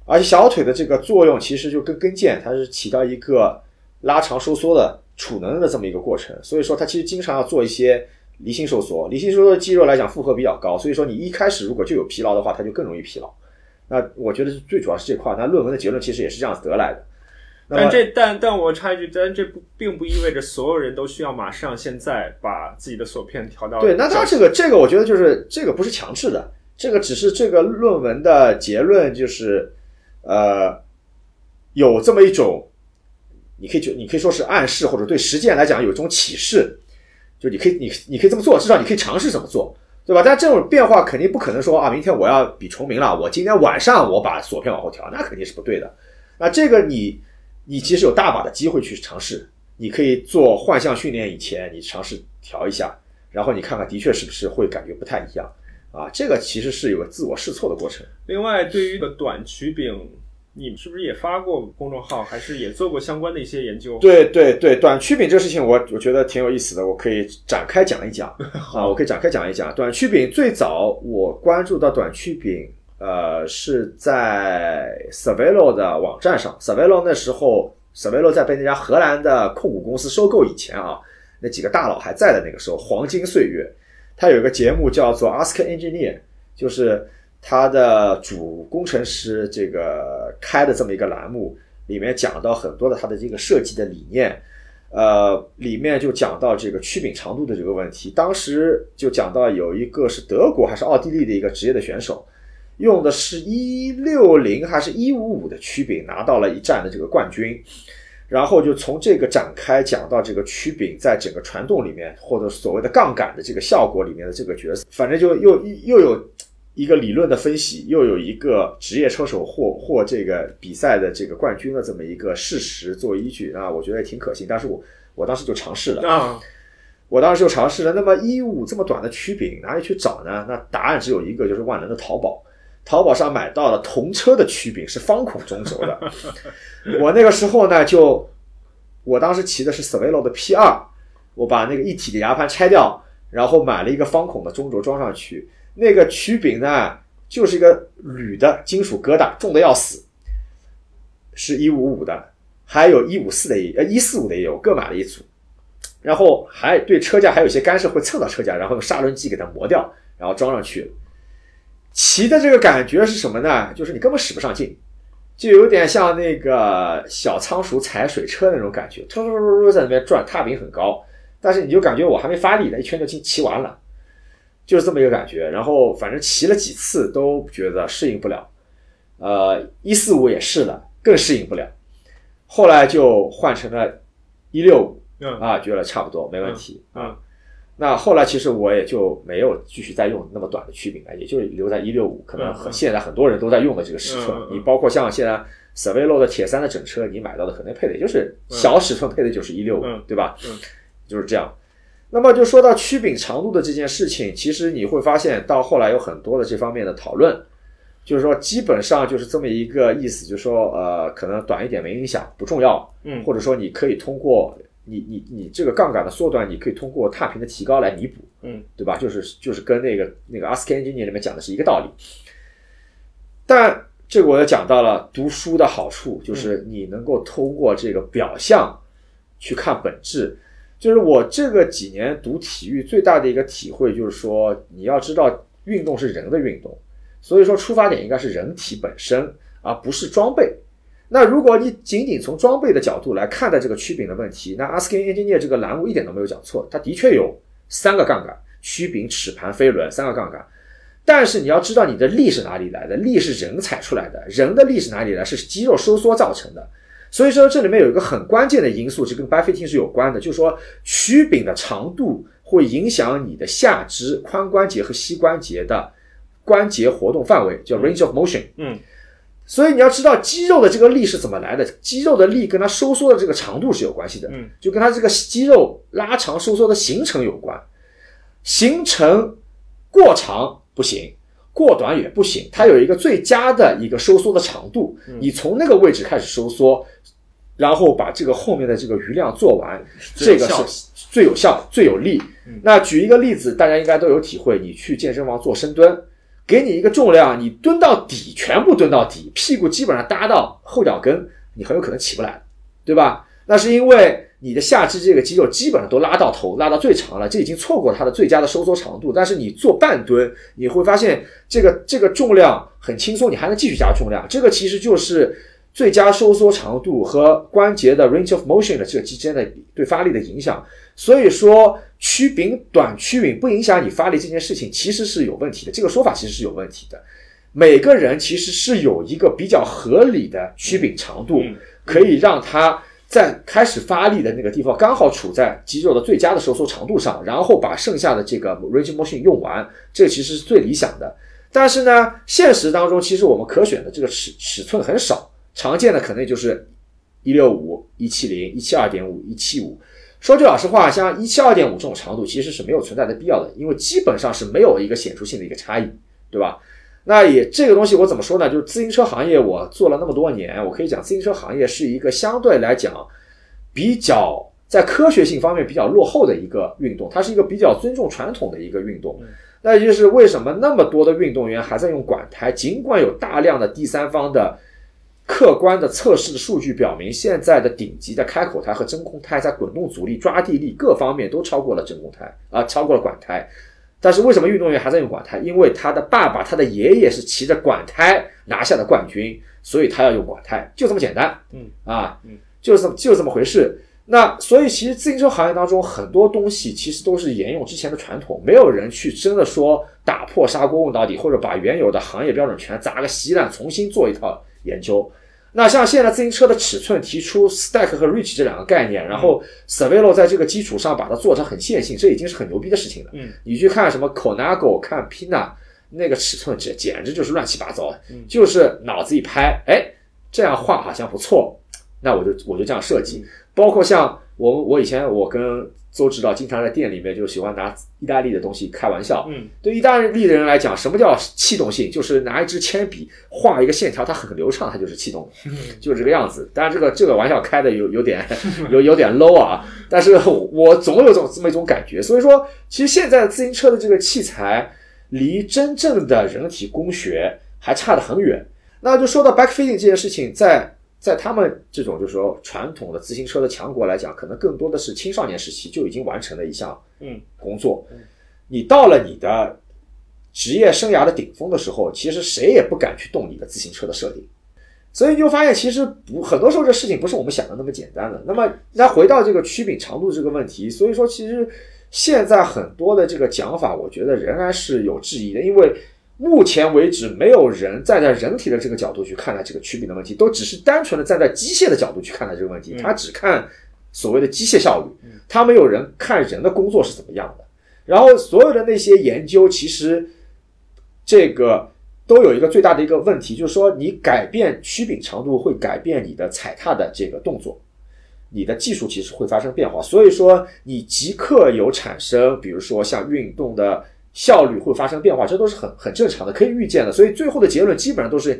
而且小腿的这个作用其实就跟跟腱它是起到一个拉长收缩的储能的这么一个过程，所以说它其实经常要做一些离心收缩。离心收缩的肌肉来讲负荷比较高，所以说你一开始如果就有疲劳的话，它就更容易疲劳。那我觉得最主要是这块。那论文的结论其实也是这样得来的。但这但但我插一句，但这不并不意味着所有人都需要马上现在把自己的锁片调到对，那他这个这个，我觉得就是这个不是强制的，这个只是这个论文的结论，就是呃，有这么一种，你可以就你可以说是暗示，或者对实践来讲有一种启示，就你可以你你可以这么做，至少你可以尝试怎么做，对吧？但这种变化肯定不可能说啊，明天我要比重名了，我今天晚上我把锁片往后调，那肯定是不对的。那这个你你其实有大把的机会去尝试，你可以做幻象训练以前，你尝试调一下，然后你看看的确是不是会感觉不太一样啊？这个其实是有个自我试错的过程。另外，对于个短曲柄，你是不是也发过公众号，还是也做过相关的一些研究？对对对，短曲柄这个事情我我觉得挺有意思的，我可以展开讲一讲 啊，我可以展开讲一讲。短曲柄最早我关注到短曲柄，呃，是在 Savelo 的网站上。Savelo 那时候，Savelo 在被那家荷兰的控股公司收购以前啊，那几个大佬还在的那个时候，黄金岁月。它有一个节目叫做 Ask Engineer，就是它的主工程师这个开的这么一个栏目，里面讲到很多的它的这个设计的理念。呃，里面就讲到这个曲柄长度的这个问题。当时就讲到有一个是德国还是奥地利的一个职业的选手，用的是一六零还是一五五的曲柄拿到了一站的这个冠军。然后就从这个展开讲到这个曲柄在整个传动里面，或者所谓的杠杆的这个效果里面的这个角色，反正就又又有一个理论的分析，又有一个职业车手获获这个比赛的这个冠军的这么一个事实作为依据啊，我觉得也挺可信。但是我我当时就尝试了，啊，我当时就尝试了。那么一五这么短的曲柄哪里去找呢？那答案只有一个，就是万能的淘宝。淘宝上买到了同车的曲柄是方孔中轴的。我那个时候呢，就我当时骑的是 Savelo 的 P 二，我把那个一体的牙盘拆掉，然后买了一个方孔的中轴装上去。那个曲柄呢，就是一个铝的金属疙瘩，重的要死，是一五五的，还有一五四的也呃一四五的也有，各买了一组。然后还对车架还有一些干涉会蹭到车架，然后用砂轮机给它磨掉，然后装上去。骑的这个感觉是什么呢？就是你根本使不上劲，就有点像那个小仓鼠踩水车那种感觉，突突突突在那边转，踏频很高，但是你就感觉我还没发力呢，一圈就骑骑完了，就是这么一个感觉。然后反正骑了几次都觉得适应不了，呃，一四五也试了，更适应不了。后来就换成了一六五嗯啊，觉得差不多没问题嗯啊。那后来其实我也就没有继续再用那么短的曲柄了，也就留在一六五，可能很现在很多人都在用的这个尺寸你包括像现在 Savelo 的铁三的整车，你买到的可能配的也就是小尺寸配的就是一六五嗯，对吧？嗯就是这样。那么就说到曲柄长度的这件事情，其实你会发现到后来有很多的这方面的讨论，就是说基本上就是这么一个意思，就是说呃，可能短一点没影响，不重要，嗯或者说你可以通过你你你这个杠杆的缩短，你可以通过踏频的提高来弥补，嗯，对吧？就是就是跟那个那个 Ask Engineer 里面讲的是一个道理。但这个我也讲到了读书的好处，就是你能够通过这个表象去看本质。就是我这个几年读体育最大的一个体会，就是说你要知道运动是人的运动，所以说出发点应该是人体本身，而不是装备。那如果你仅仅从装备的角度来看待这个曲柄的问题，那 Asking Engineer 这个栏目一点都没有讲错，它的确有三个杠杆：曲柄、齿盘、飞轮三个杠杆。但是你要知道你的力是哪里来的，力是人踩出来的，人的力是哪里来？是肌肉收缩造成的。所以说这里面有一个很关键的因素，是跟 buffeting 是有关的，就是说曲柄的长度会影响你的下肢、髋关节和膝关节的关节活动范围，叫 range of motion。嗯所以你要知道肌肉的这个力是怎么来的，肌肉的力跟它收缩的这个长度是有关系的，嗯，就跟它这个肌肉拉长收缩的形成有关。形成过长不行，过短也不行，它有一个最佳的一个收缩的长度，你从那个位置开始收缩，然后把这个后面的这个余量做完，这个是最有效、最有力。那举一个例子，大家应该都有体会，你去健身房做深蹲。给你一个重量，你蹲到底，全部蹲到底，屁股基本上搭到后脚跟，你很有可能起不来，对吧？那是因为你的下肢这个肌肉基本上都拉到头，拉到最长了，这已经错过它的最佳的收缩长度。但是你做半蹲，你会发现这个这个重量很轻松，你还能继续加重量。这个其实就是最佳收缩长度和关节的 range of motion 的这个之间的对发力的影响。所以说，曲柄短曲柄不影响你发力这件事情其实是有问题的，这个说法其实是有问题的。每个人其实是有一个比较合理的曲柄长度，可以让他在开始发力的那个地方刚好处在肌肉的最佳的收缩长度上，然后把剩下的这个 range motion 用完，这其实是最理想的。但是呢，现实当中其实我们可选的这个尺尺寸很少，常见的可能就是一六五、一七零、一七二点五、一七五。说句老实话，像一七二点五这种长度其实是没有存在的必要的，因为基本上是没有一个显著性的一个差异，对吧？那也这个东西我怎么说呢？就是自行车行业我做了那么多年，我可以讲自行车行业是一个相对来讲比较在科学性方面比较落后的一个运动，它是一个比较尊重传统的一个运动。那也就是为什么那么多的运动员还在用管胎，尽管有大量的第三方的客观的测试的数据表明，现在的顶级的开口胎和真空胎在滚动阻力、抓地力各方面都超过了真空胎啊，超过了管胎。但是为什么运动员还在用管胎？因为他的爸爸、他的爷爷是骑着管胎拿下的冠军，所以他要用管胎，就这么简单。嗯啊，嗯，就是这么就这么回事。那所以其实自行车行业当中很多东西其实都是沿用之前的传统，没有人去真的说打破砂锅问到底，或者把原有的行业标准全砸个稀烂，重新做一套研究。那像现在自行车的尺寸提出 stack 和 reach 这两个概念，然后 Cervelo 在这个基础上把它做成很线性，这已经是很牛逼的事情了。嗯，你去看什么 Conago，看 Pina，那个尺寸简简直就是乱七八糟，就是脑子一拍，哎，这样画好像不错，那我就我就这样设计。包括像我我以前我跟邹指导经常在店里面就喜欢拿意大利的东西开玩笑。嗯，对意大利的人来讲，什么叫气动性？就是拿一支铅笔画一个线条，它很流畅，它就是气动，就是这个样子。当然，这个这个玩笑开的有有点 有有点 low 啊，但是我总有种这么一种感觉。所以说，其实现在自行车的这个器材离真正的人体工学还差得很远。那就说到 back fitting 这件事情，在在他们这种就是说传统的自行车的强国来讲，可能更多的是青少年时期就已经完成了一项嗯工作。你到了你的职业生涯的顶峰的时候，其实谁也不敢去动你的自行车的设定。所以你就发现，其实不很多时候这事情不是我们想的那么简单的。那么，再回到这个曲柄长度这个问题，所以说其实现在很多的这个讲法，我觉得仍然是有质疑的，因为。目前为止，没有人站在人体的这个角度去看待这个曲柄的问题，都只是单纯的站在机械的角度去看待这个问题。他只看所谓的机械效率，他没有人看人的工作是怎么样的。然后所有的那些研究，其实这个都有一个最大的一个问题，就是说你改变曲柄长度会改变你的踩踏的这个动作，你的技术其实会发生变化。所以说你即刻有产生，比如说像运动的。效率会发生变化，这都是很很正常的，可以预见的。所以最后的结论基本上都是，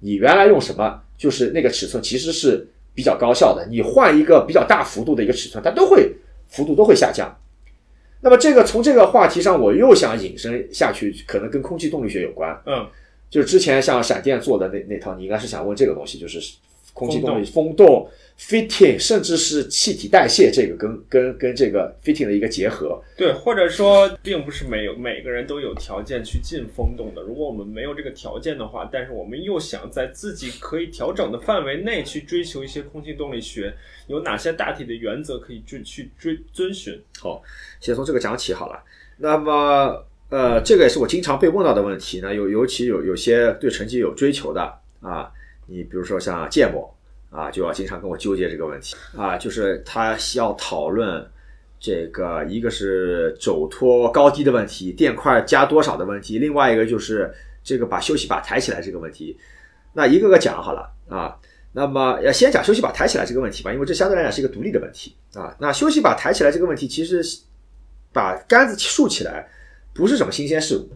你原来用什么，就是那个尺寸其实是比较高效的。你换一个比较大幅度的一个尺寸，它都会幅度都会下降。那么这个从这个话题上，我又想引申下去，可能跟空气动力学有关。嗯，就是之前像闪电做的那那套，你应该是想问这个东西，就是空气动力风洞。fitting，甚至是气体代谢，这个跟跟跟这个 fitting 的一个结合，对，或者说并不是没有每个人都有条件去进风洞的。如果我们没有这个条件的话，但是我们又想在自己可以调整的范围内去追求一些空气动力学，有哪些大体的原则可以去去追遵循？好，先从这个讲起好了。那么，呃，这个也是我经常被问到的问题呢，有尤其有有些对成绩有追求的啊，你比如说像芥末。啊，就要经常跟我纠结这个问题啊，就是他需要讨论这个，一个是肘托高低的问题，垫块加多少的问题，另外一个就是这个把休息把抬起来这个问题。那一个个讲好了啊。那么要先讲休息把抬起来这个问题吧，因为这相对来讲是一个独立的问题啊。那休息把抬起来这个问题，其实把杆子竖起来不是什么新鲜事物。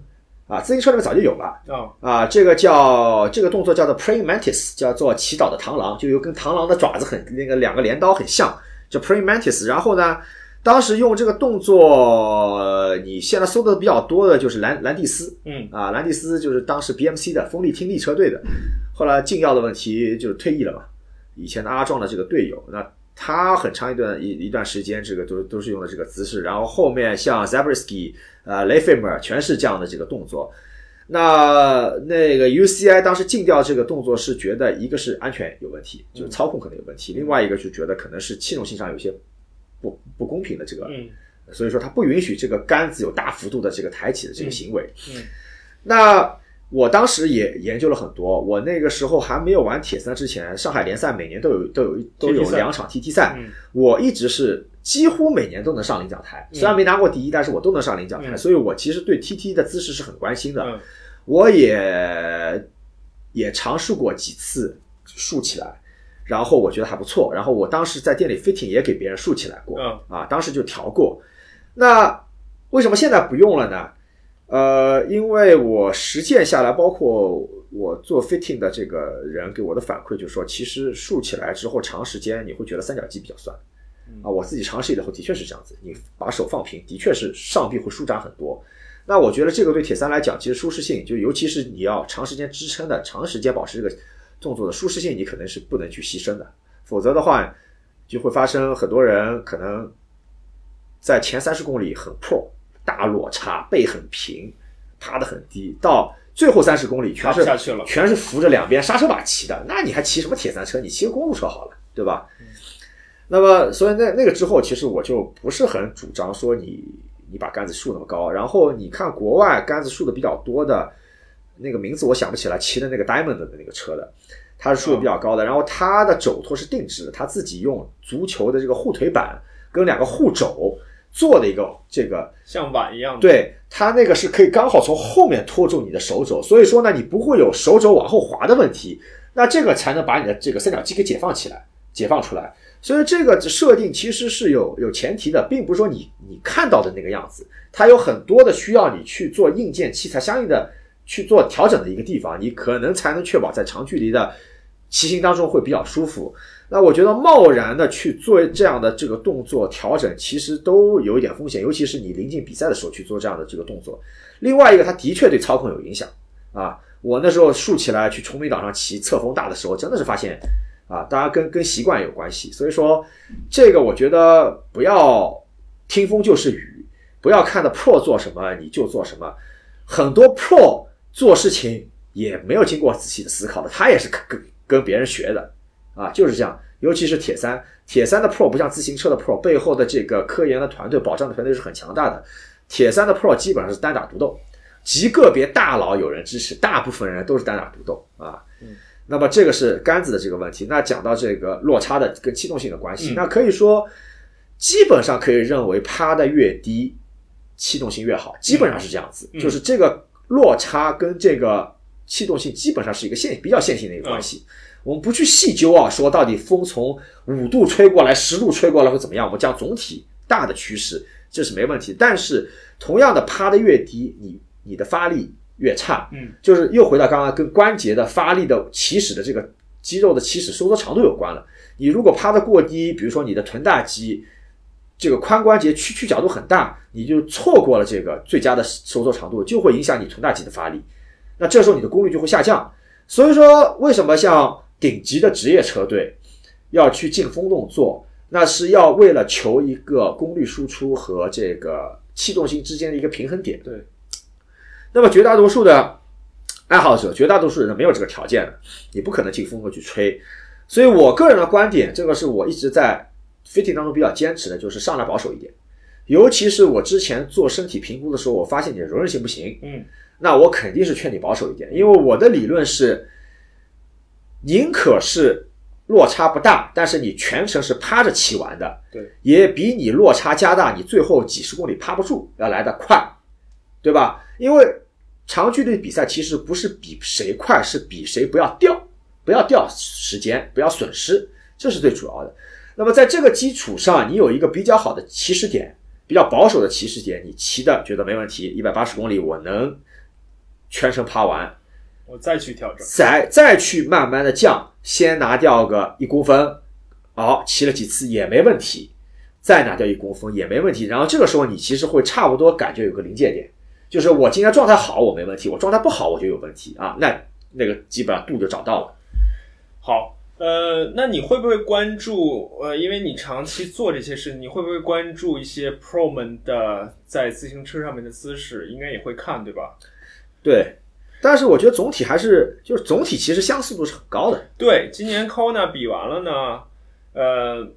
啊，自行车里面早就有了啊，这个叫这个动作叫做 praying mantis，叫做祈祷的螳螂，就有跟螳螂的爪子很那个两个镰刀很像，叫 praying mantis。然后呢，当时用这个动作，你现在搜的比较多的就是兰兰蒂斯，嗯啊，兰蒂斯就是当时 BMC 的风力听力车队的，后来禁药的问题就退役了嘛。以前的阿壮的这个队友，那他很长一段一一段时间，这个都都是用的这个姿势。然后后面像 Zabriskie。呃 e e m e r 全是这样的这个动作，那那个 UCI 当时禁掉这个动作是觉得一个是安全有问题，就是操控可能有问题，另外一个就觉得可能是气动性上有些不不公平的这个，嗯所以说它不允许这个杆子有大幅度的这个抬起的这个行为。嗯那我当时也研究了很多，我那个时候还没有玩铁三之前，上海联赛每年都有都有都有两场 TT 赛，嗯我一直是几乎每年都能上领奖台，虽然没拿过第一，但是我都能上领奖台，嗯所以我其实对 TT 的姿势是很关心的。嗯我也也尝试过几次竖起来，然后我觉得还不错。然后我当时在店里 fitting 也给别人竖起来过，嗯啊，当时就调过。那为什么现在不用了呢？呃，因为我实践下来，包括我做 fitting 的这个人给我的反馈，就是说，其实竖起来之后，长时间你会觉得三角肌比较酸。啊，我自己尝试以后的确是这样子，你把手放平，的确是上臂会舒展很多。那我觉得这个对铁三来讲，其实舒适性，就尤其是你要长时间支撑的、长时间保持这个动作的舒适性，你可能是不能去牺牲的，否则的话，就会发生很多人可能在前三十公里很 pro，大落差，背很平，趴得很低，到最后三十公里全是全是扶着两边刹车把骑的，那你还骑什么铁三车？你骑个公路车好了，对吧？那么，所以那那个之后，其实我就不是很主张说你你把杆子竖那么高。然后你看国外杆子竖的比较多的，那个名字我想不起来，骑的那个 Diamond 的那个车的，它是竖的比较高的。然后它的肘托是定制的，它自己用足球的这个护腿板跟两个护肘做的一个这个像碗一样的。对，它那个是可以刚好从后面托住你的手肘，所以说呢，你不会有手肘往后滑的问题。那这个才能把你的这个三角肌给解放起来，解放出来。所以这个设定其实是有有前提的，并不是说你你看到的那个样子，它有很多的需要你去做硬件器材相应的去做调整的一个地方，你可能才能确保在长距离的骑行当中会比较舒服。那我觉得贸然的去做这样的这个动作调整，其实都有一点风险，尤其是你临近比赛的时候去做这样的这个动作。另外一个，它的确对操控有影响啊。我那时候竖起来去崇明岛上骑侧风大的时候，真的是发现啊，当然跟跟习惯有关系。所以说，这个我觉得不要听风就是雨，不要看的 Pro 做什么你就做什么。很多 Pro 做事情也没有经过仔细的思考的，他也是跟跟跟别人学的啊，就是这样。尤其是铁三，铁三的 Pro 不像自行车的 Pro，背后的这个科研的团队、保障的团队是很强大的。铁三的 Pro 基本上是单打独斗，极个别大佬有人支持，大部分人都是单打独斗啊。那么这个是杆子的这个问题。那讲到这个落差的跟气动性的关系，嗯那可以说基本上可以认为趴的越低，气动性越好，基本上是这样子。嗯就是这个落差跟这个气动性基本上是一个线比较线性的一个关系。我们不去细究啊，说到底风从五度吹过来、十度吹过来会怎么样？我们讲总体大的趋势，这是没问题。但是同样的，趴的越低，你你的发力越差。嗯，就是又回到刚刚跟关节的发力的起始的这个肌肉的起始收缩长度有关了。你如果趴得过低，比如说你的臀大肌这个髋关节屈曲角度很大，你就错过了这个最佳的收缩长度，就会影响你臀大肌的发力。那这时候你的功率就会下降。所以说，为什么像顶级的职业车队要去进风洞做？那是要为了求一个功率输出和这个气动性之间的一个平衡点。对。那么绝大多数的爱好者，绝大多数人呢没有这个条件的，你不可能进风口去吹。所以我个人的观点，这个是我一直在 fitting 当中比较坚持的，就是上来保守一点。尤其是我之前做身体评估的时候，我发现你的柔韧性不行，嗯，那我肯定是劝你保守一点，因为我的理论是，宁可是落差不大，但是你全程是趴着骑完的，对，也比你落差加大，你最后几十公里趴不住要来的快，对吧？因为长距离比赛其实不是比谁快，是比谁不要掉，不要掉时间，不要损失，这是最主要的。那么在这个基础上，你有一个比较好的起始点，比较保守的起始点，你骑的觉得没问题，一百八十公里我能全程爬完，我再去调整。再再去慢慢的降，先拿掉个一公分，好、骑了几次也没问题，再拿掉一公分也没问题。然后这个时候你其实会差不多感觉有个临界点，就是我今天状态好我没问题，我状态不好我就有问题啊，那那个基本上度就找到了。好，呃，那你会不会关注？呃，因为你长期做这些事，你会不会关注一些 pro 们的在自行车上面的姿势？应该也会看，对吧？对，但是我觉得总体还是就是总体其实相似度是很高的。对，今年 Kona 比完了呢，呃，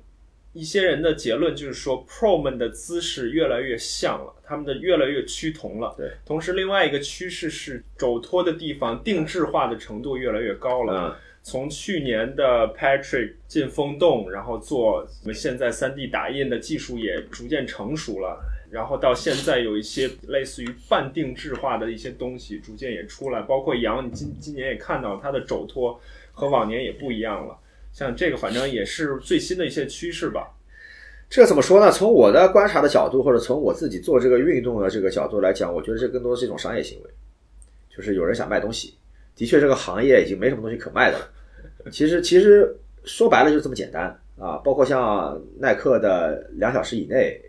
一些人的结论就是说，Pro 们的姿势越来越像了，他们的越来越趋同了。对，同时另外一个趋势是肘托的地方定制化的程度越来越高了。嗯，从去年的 Patrick 进风洞，然后做我们现在 3D 打印的技术也逐渐成熟了，然后到现在有一些类似于半定制化的一些东西逐渐也出来，包括杨，你今今年也看到它的肘托和往年也不一样了。像这个反正也是最新的一些趋势吧。这怎么说呢？从我的观察的角度，或者从我自己做这个运动的这个角度来讲，我觉得这更多是一种商业行为，就是有人想卖东西。的确，这个行业已经没什么东西可卖的了。其实，其实说白了就这么简单啊。包括像耐克的两小时以内，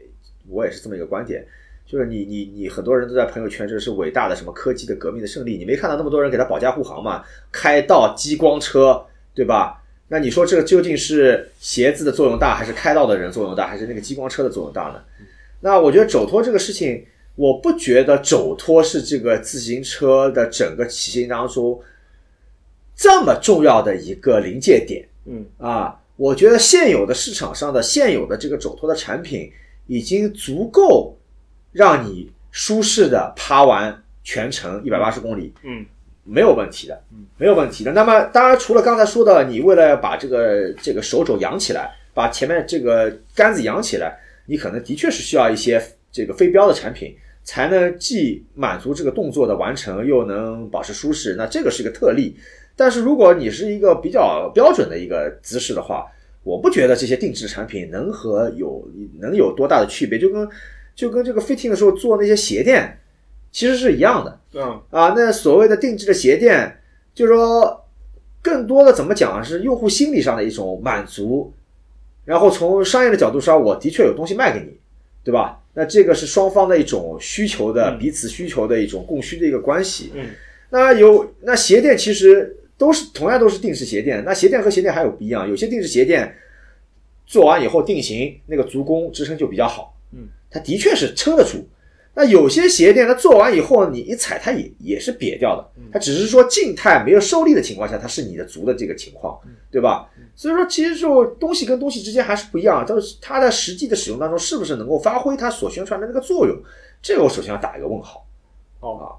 我也是这么一个观点，就是你你你很多人都在朋友圈，这是伟大的什么科技的革命的胜利，你没看到那么多人给他保驾护航吗？开道激光车，对吧？那你说这个究竟是鞋子的作用大，还是开道的人作用大，还是那个激光车的作用大呢？那我觉得肘托这个事情，我不觉得肘托是这个自行车的整个骑行当中这么重要的一个临界点。嗯啊，我觉得现有的市场上的现有的这个肘托的产品已经足够让你舒适的爬完全程一百八十公里，嗯没有问题的，没有问题的。那么，当然除了刚才说的，你为了把这个这个手肘扬起来，把前面这个杆子扬起来，你可能的确是需要一些这个飞镖的产品，才能既满足这个动作的完成，又能保持舒适。那这个是一个特例。但是如果你是一个比较标准的一个姿势的话，我不觉得这些定制产品能和有能有多大的区别，就跟就跟这个 fitting 的时候做那些鞋垫其实是一样的。嗯啊，那所谓的定制的鞋垫，就是说，更多的怎么讲是用户心理上的一种满足，然后从商业的角度上，我的确有东西卖给你，对吧？那这个是双方的一种需求的、嗯彼此需求的一种供需的一个关系。嗯那有那鞋垫其实都是同样都是定制鞋垫，那鞋垫和鞋垫还有不一样，有些定制鞋垫做完以后定型那个足弓支撑就比较好，嗯，它的确是撑得住。那有些鞋垫它做完以后，你一踩它也也是瘪掉的，它只是说静态没有受力的情况下，它是你的足的这个情况，对吧？所以说其实就东西跟东西之间还是不一样，就是它在实际的使用当中是不是能够发挥它所宣传的那个作用，这个我首先要打一个问号。哦，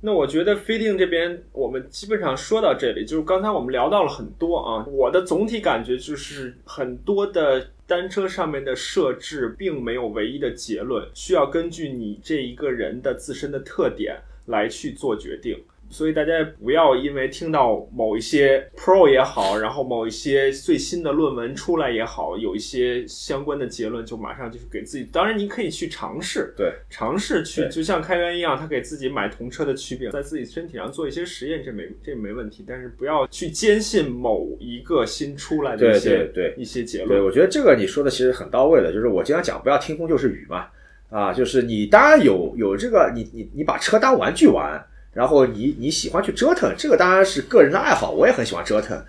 那我觉得 fitting 这边我们基本上说到这里，就是刚才我们聊到了很多啊，我的总体感觉就是很多的单车上面的设置并没有唯一的结论，需要根据你这一个人的自身的特点来去做决定。所以大家不要因为听到某一些 pro 也好，然后某一些最新的论文出来也好，有一些相关的结论，就马上就是给自己。当然，你可以去尝试，对，尝试去，就像开源一样，他给自己买童车的曲柄，在自己身体上做一些实验，这没这没问题。但是不要去坚信某一个新出来的对一些对对一些结对，论。我觉得这个你说的其实很到位的，就是我经常讲，不要听风就是雨嘛，啊，就是你当然有有这个，你你你把车当玩具玩，然后你你喜欢去折腾，这个当然是个人的爱好，我也很喜欢折腾。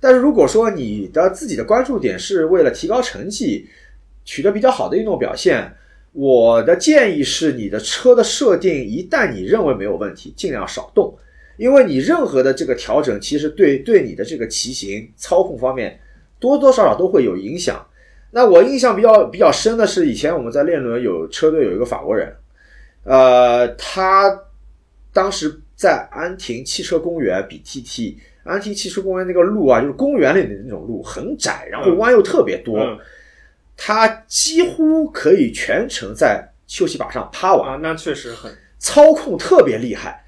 但是如果说你的自己的关注点是为了提高成绩，取得比较好的运动表现，我的建议是，你的车的设定一旦你认为没有问题，尽量少动，因为你任何的这个调整，其实对对你的这个骑行操控方面多多少少都会有影响。那我印象比较比较深的是，以前我们在练轮有车队有一个法国人，呃，他当时在安亭汽车公园比 TT，安亭汽车公园那个路啊，就是公园里的那种路，很窄，然后弯又特别多，嗯。他几乎可以全程在休息把上趴完。啊，那确实很。操控特别厉害，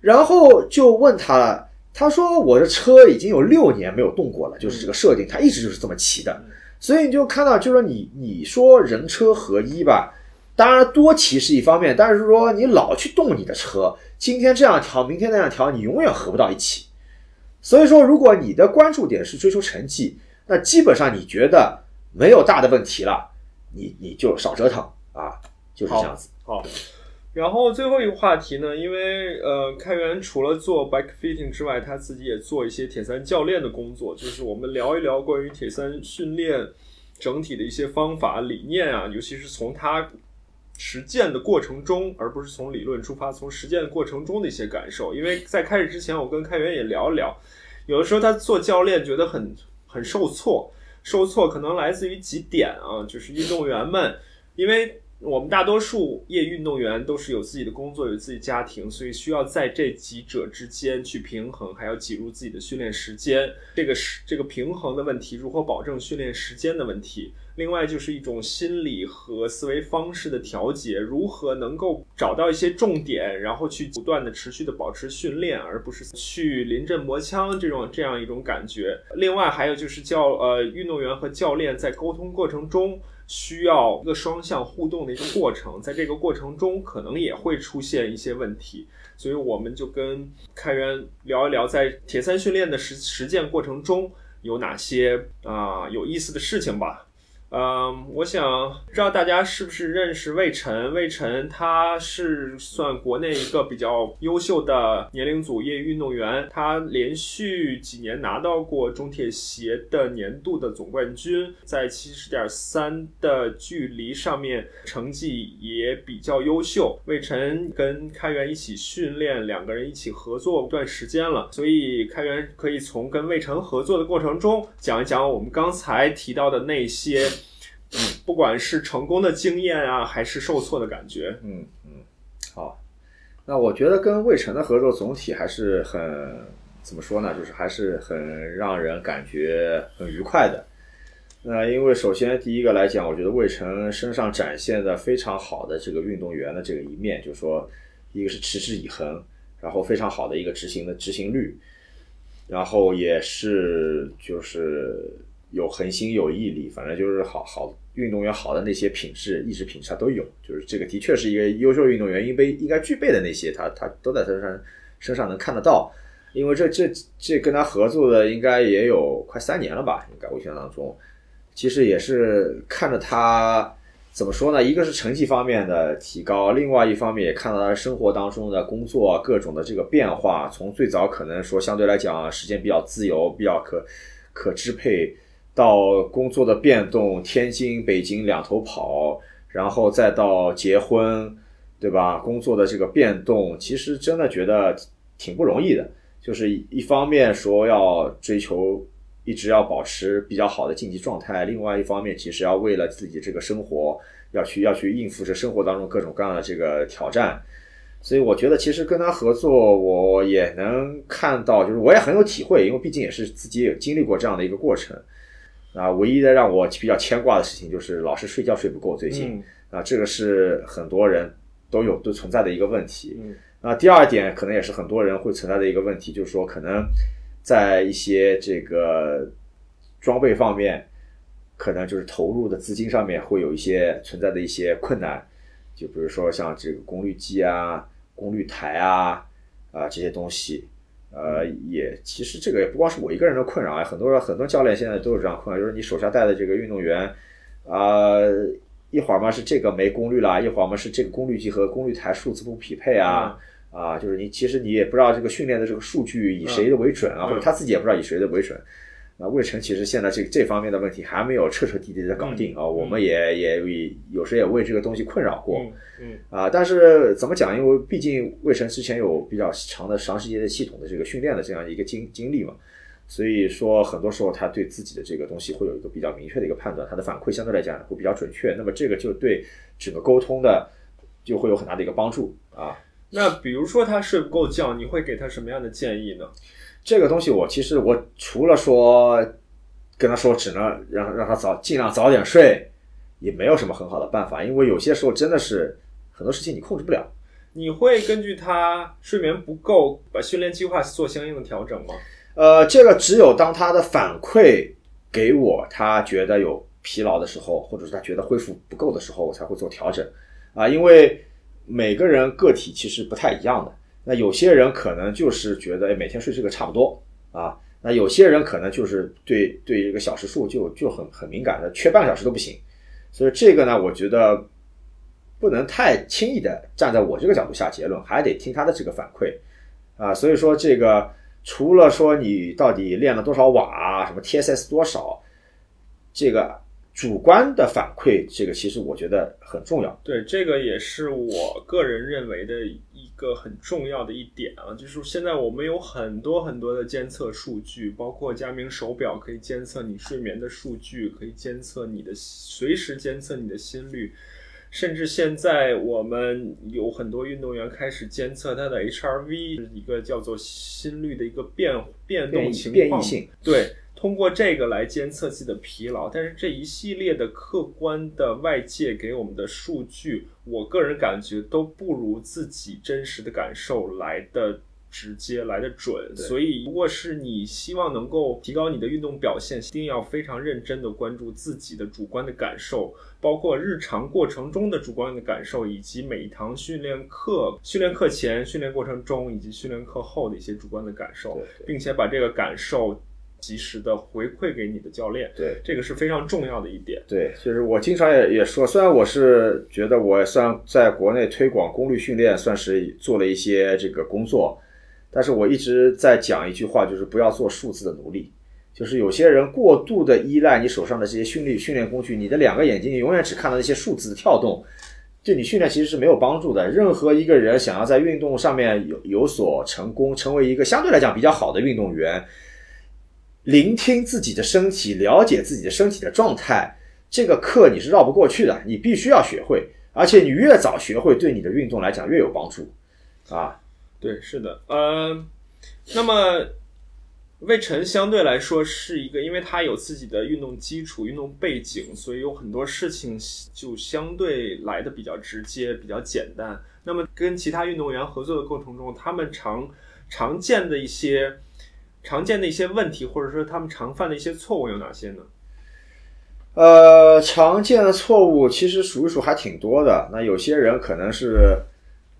然后就问他了，他说我的车已经有六年没有动过了，就是这个设定，他一直就是这么骑的，所以你就看到，就是说你你说人车合一吧，当然多骑是一方面，但是说你老去动你的车，今天这样调，明天那样调，你永远合不到一起。所以说，如果你的关注点是追求成绩，那基本上你觉得没有大的问题了，你你就少折腾啊，就是这样子。好。然后最后一个话题呢，因为呃，开源除了做 bike fitting 之外，他自己也做一些铁三教练的工作，就是我们聊一聊关于铁三训练整体的一些方法理念啊，尤其是从他实践的过程中，而不是从理论出发，从实践的过程中的一些感受。因为在开始之前，我跟开源也聊一聊，有的时候他做教练觉得很很受挫，受挫可能来自于几点啊，就是运动员们，因为。我们大多数业余运动员都是有自己的工作，有自己家庭，所以需要在这几者之间去平衡，还要挤入自己的训练时间。这个是这个平衡的问题，如何保证训练时间的问题。另外就是一种心理和思维方式的调节，如何能够找到一些重点，然后去不断的持续的保持训练，而不是去临阵磨枪这种这样一种感觉。另外还有就是教呃运动员和教练在沟通过程中。需要一个双向互动的一个过程，在这个过程中可能也会出现一些问题，所以我们就跟开源聊一聊，在铁三训练的实实践过程中有哪些啊有意思的事情吧。嗯，我想不知道大家是不是认识魏晨？魏晨他是算国内一个比较优秀的年龄组业余运动员，他连续几年拿到过中铁协的年度的总冠军，在七十点三的距离上面成绩也比较优秀。魏晨跟开源一起训练，两个人一起合作一段时间了，所以开源可以从跟魏晨合作的过程中讲一讲我们刚才提到的那些。不管是成功的经验啊，还是受挫的感觉，嗯嗯，好，那我觉得跟魏晨的合作总体还是很怎么说呢？就是还是很让人感觉很愉快的。那因为首先第一个来讲，我觉得魏晨身上展现的非常好的这个运动员的这个一面，就是说，一个是持之以恒，然后非常好的一个执行的执行率，然后也是就是。有恒心，有毅力，反正就是好好运动员好的那些品质、意志品质他都有，就是这个的确是一个优秀运动员应该应该具备的那些，他他都在他身上身上能看得到。因为这这这跟他合作的应该也有快三年了吧？应该我印象当中，其实也是看着他怎么说呢？一个是成绩方面的提高，另外一方面也看到他生活当中的工作各种的这个变化，从最早可能说相对来讲时间比较自由、比较可可支配。到工作的变动，天津、北京两头跑，然后再到结婚，对吧？工作的这个变动，其实真的觉得挺不容易的。就是一方面说要追求一直要保持比较好的竞技状态，另外一方面其实要为了自己这个生活要去要去应付这生活当中各种各样的这个挑战。所以我觉得其实跟他合作，我也能看到，就是我也很有体会，因为毕竟也是自己也经历过这样的一个过程。啊，唯一的让我比较牵挂的事情就是老是睡觉睡不够。最近啊，这个是很多人都有都存在的一个问题。那，第二点可能也是很多人会存在的一个问题，就是说可能在一些这个装备方面，可能就是投入的资金上面会有一些存在的一些困难。就比如说像这个功率计啊、功率台啊啊这些东西。呃，也其实这个也不光是我一个人的困扰啊，很多很多教练现在都有这样困扰，就是你手下带的这个运动员，啊，一会儿嘛是这个没功率了，一会儿嘛是这个功率计和功率台数字不匹配啊，啊，就是你其实你也不知道这个训练的这个数据以谁的为准啊，或者他自己也不知道以谁的为准。啊，魏晨其实现在这这方面的问题还没有彻彻底底的搞定啊，我们也也有时也为这个东西困扰过，嗯啊，但是怎么讲？因为毕竟魏晨之前有比较长的长时间的系统的这个训练的这样一个经经历嘛，所以说很多时候他对自己的这个东西会有一个比较明确的一个判断，他的反馈相对来讲会比较准确，那么这个就对整个沟通的就会有很大的一个帮助啊。那比如说他睡不够觉，你会给他什么样的建议呢？这个东西我其实我除了说跟他说只能让让他早尽量早点睡，也没有什么很好的办法，因为有些时候真的是很多事情你控制不了。你会根据他睡眠不够，把训练计划做相应的调整吗？呃，这个只有当他的反馈给我，他觉得有疲劳的时候，或者是他觉得恢复不够的时候，我才会做调整啊，因为每个人个体其实不太一样的。那有些人可能就是觉得每天睡这个差不多啊，那有些人可能就是对对这个小时数就就很很敏感的，缺半个小时都不行。所以这个呢，我觉得不能太轻易的站在我这个角度下结论，还得听他的这个反馈啊。所以说这个除了说你到底练了多少瓦，什么 TSS 多少，这个主观的反馈，这个其实我觉得很重要。对，这个也是我个人认为的一个很重要的一点啊，就是现在我们有很多很多的监测数据，包括佳明手表可以监测你睡眠的数据，可以监测你的随时监测你的心率，甚至现在我们有很多运动员开始监测他的 HRV，一个叫做心率的一个变变动情况，变异性对。通过这个来监测自己的疲劳，但是这一系列的客观的外界给我们的数据，我个人感觉都不如自己真实的感受来的直接，来的准。所以，如果是你希望能够提高你的运动表现，一定要非常认真的关注自己的主观的感受，包括日常过程中的主观的感受，以及每一堂训练课、训练课前、训练过程中以及训练课后的一些主观的感受，并且把这个感受。及时的回馈给你的教练，对这个是非常重要的一点。对，就是我经常也也说，虽然我是觉得我算在国内推广功率训练，算是做了一些这个工作，但是我一直在讲一句话，就是不要做数字的奴隶。就是有些人过度的依赖你手上的这些训练训练工具，你的两个眼睛永远只看到那些数字的跳动，对你训练其实是没有帮助的。任何一个人想要在运动上面有有所成功，成为一个相对来讲比较好的运动员。聆听自己的身体，了解自己的身体的状态，这个课你是绕不过去的，你必须要学会，而且你越早学会，对你的运动来讲越有帮助，啊，对，是的，呃，那么魏晨相对来说是一个，因为他有自己的运动基础、运动背景，所以有很多事情就相对来的比较直接、比较简单。那么跟其他运动员合作的过程中，他们常常见的一些。常见的一些问题，或者说他们常犯的一些错误有哪些呢？呃，常见的错误其实数一数还挺多的。那有些人可能是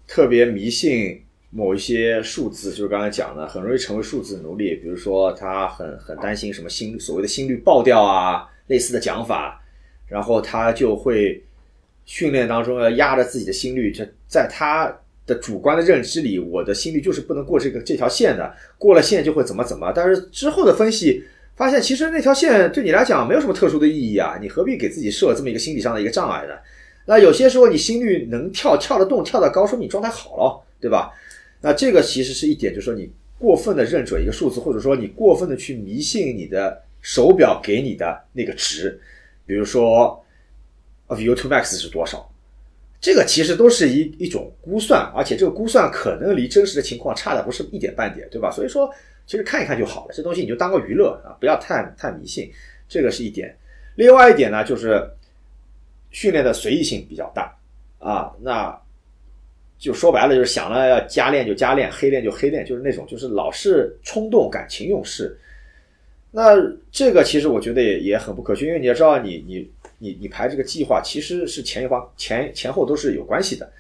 特别迷信某一些数字，就是刚才讲的，很容易成为数字奴隶。比如说，他很很担心什么心所谓的心率爆掉啊，类似的讲法，然后他就会训练当中要压着自己的心率，就在他。的主观的认知里，我的心率就是不能过这个这条线的，过了线就会怎么怎么。但是之后的分析发现，其实那条线对你来讲没有什么特殊的意义啊，你何必给自己设这么一个心理上的一个障碍呢？那有些时候你心率能跳跳得动、跳得高，说明你状态好了，对吧？那这个其实是一点，就是说你过分的认准一个数字，或者说你过分的去迷信你的手表给你的那个值，比如说 VO2 max 是多少。这个其实都是一一种估算，而且这个估算可能离真实的情况差的不是一点半点，对吧？所以说，其实看一看就好了，这东西你就当个娱乐啊，不要太太迷信，这个是一点。另外一点呢，就是训练的随意性比较大啊，那就说白了就是想了要加练就加练，黑练就黑练，就是那种就是老是冲动感情用事。那这个其实我觉得也也很不可取，因为你要知道你你。你你排这个计划其实是前一方前前后都是有关系的。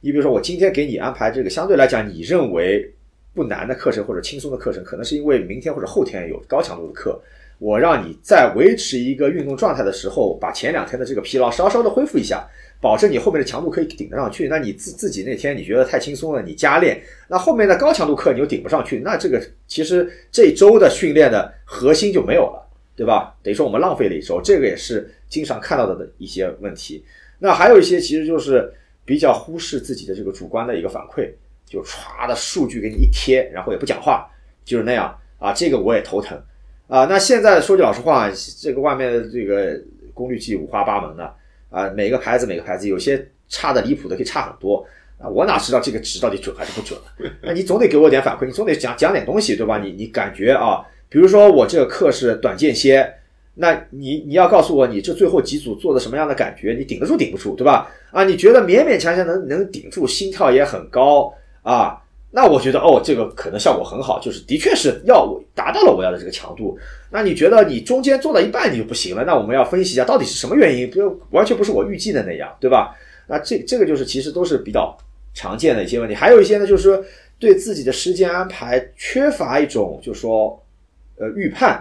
你比如说，我今天给你安排这个相对来讲你认为不难的课程或者轻松的课程，可能是因为明天或者后天有高强度的课，我让你在维持一个运动状态的时候，把前两天的这个疲劳稍稍的恢复一下，保证你后面的强度可以顶得上去。那你自自己那天你觉得太轻松了，你加练，那后面的高强度课你又顶不上去，那这个其实这周的训练的核心就没有了。对吧？等于说我们浪费了一周，这个也是经常看到的的一些问题。那还有一些其实就是比较忽视自己的这个主观的一个反馈，就歘的数据给你一贴，然后也不讲话，就是那样啊。这个我也头疼啊。那现在说句老实话，这个外面的这个功率计五花八门的啊，每个牌子每个牌子有些差的离谱的可以差很多啊。我哪知道这个值到底准还是不准？那你总得给我点反馈，你总得讲讲点东西，对吧？你你感觉啊？比如说我这个课是短间歇，那你你要告诉我你这最后几组做的什么样的感觉？你顶得住顶不住，对吧？啊，你觉得勉勉强强能能顶住，心跳也很高啊，那我觉得哦，这个可能效果很好，就是的确是要达到了我要的这个强度。那你觉得你中间做到一半你就不行了？那我们要分析一下到底是什么原因，不完全不是我预计的那样，对吧？那这这个就是其实都是比较常见的一些问题。还有一些呢，就是说对自己的时间安排缺乏一种，就是说。呃，预判，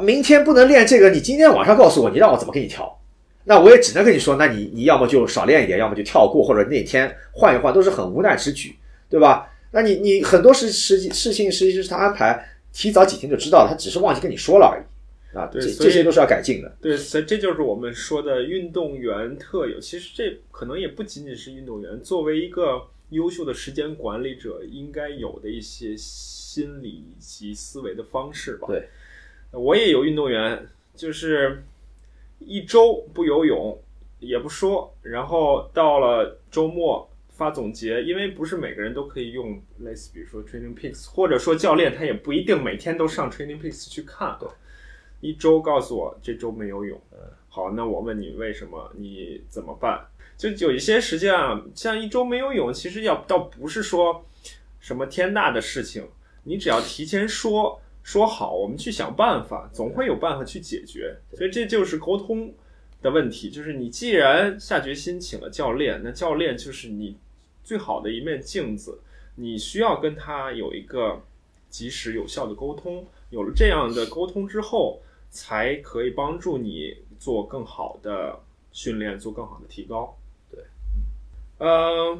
明天不能练这个，你今天晚上告诉我，你让我怎么给你调？那我也只能跟你说，那你你要么就少练一点，要么就跳过，或者那天换一换，都是很无奈之举，对吧？那你你很多事实际事情实际是他安排提早几天就知道了，他只是忘记跟你说了而已啊，这对这些都是要改进的。对，所以这就是我们说的运动员特有。其实这可能也不仅仅是运动员，作为一个优秀的时间管理者，应该有的一些心理以及思维的方式吧。对，我也有运动员，就是一周不游泳，也不说，然后到了周末发总结，因为不是每个人都可以用类似，比如说 Training Peaks，或者说教练他也不一定每天都上 Training Peaks 去看。对，一周告诉我这周没游泳。好，那我问你为什么？你怎么办？就有一些时间啊，像一周没游泳，其实要倒不是说什么天大的事情，你只要提前说说好，我们去想办法，总会有办法去解决。所以这就是沟通的问题，就是你既然下决心请了教练，那教练就是你最好的一面镜子，你需要跟他有一个及时有效的沟通。有了这样的沟通之后，才可以帮助你做更好的训练，做更好的提高。对，呃，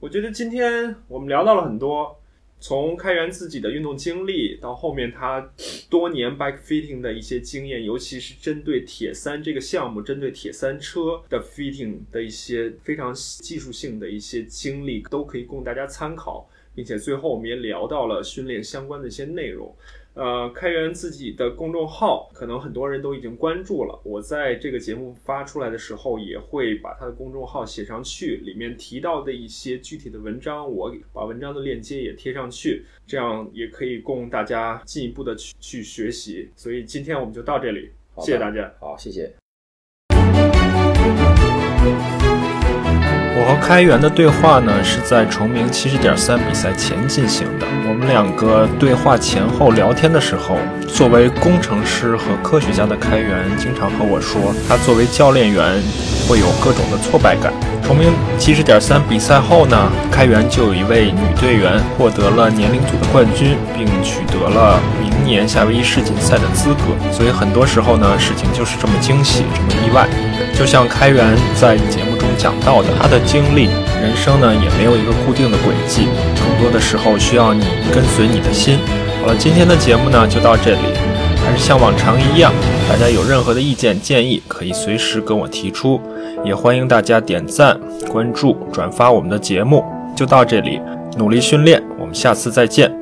我觉得今天我们聊到了很多，从开源自己的运动经历，到后面他多年 bike fitting 的一些经验，尤其是针对铁三这个项目，针对铁三车的 fitting 的一些非常技术性的一些经历，都可以供大家参考。并且最后我们也聊到了训练相关的一些内容。呃，开源自己的公众号，可能很多人都已经关注了。我在这个节目发出来的时候，也会把他的公众号写上去，里面提到的一些具体的文章，我把文章的链接也贴上去，这样也可以供大家进一步的去去学习。所以今天我们就到这里，谢谢大家。好，谢谢。我和开源的对话呢，是在崇明七十点三比赛前进行的。我们两个对话前后聊天的时候，作为工程师和科学家的开源，经常和我说，他作为教练员会有各种的挫败感。崇明七十点三比赛后呢，开源就有一位女队员获得了年龄组的冠军，并取得了明年夏威夷世锦赛的资格。所以很多时候呢，事情就是这么惊喜，这么意外。就像开源在节讲到的，他的经历，人生呢也没有一个固定的轨迹，更多的时候需要你跟随你的心。好了，今天的节目呢就到这里，还是像往常一样，大家有任何的意见建议，可以随时跟我提出，也欢迎大家点赞、关注、转发我们的节目。就到这里，努力训练，我们下次再见。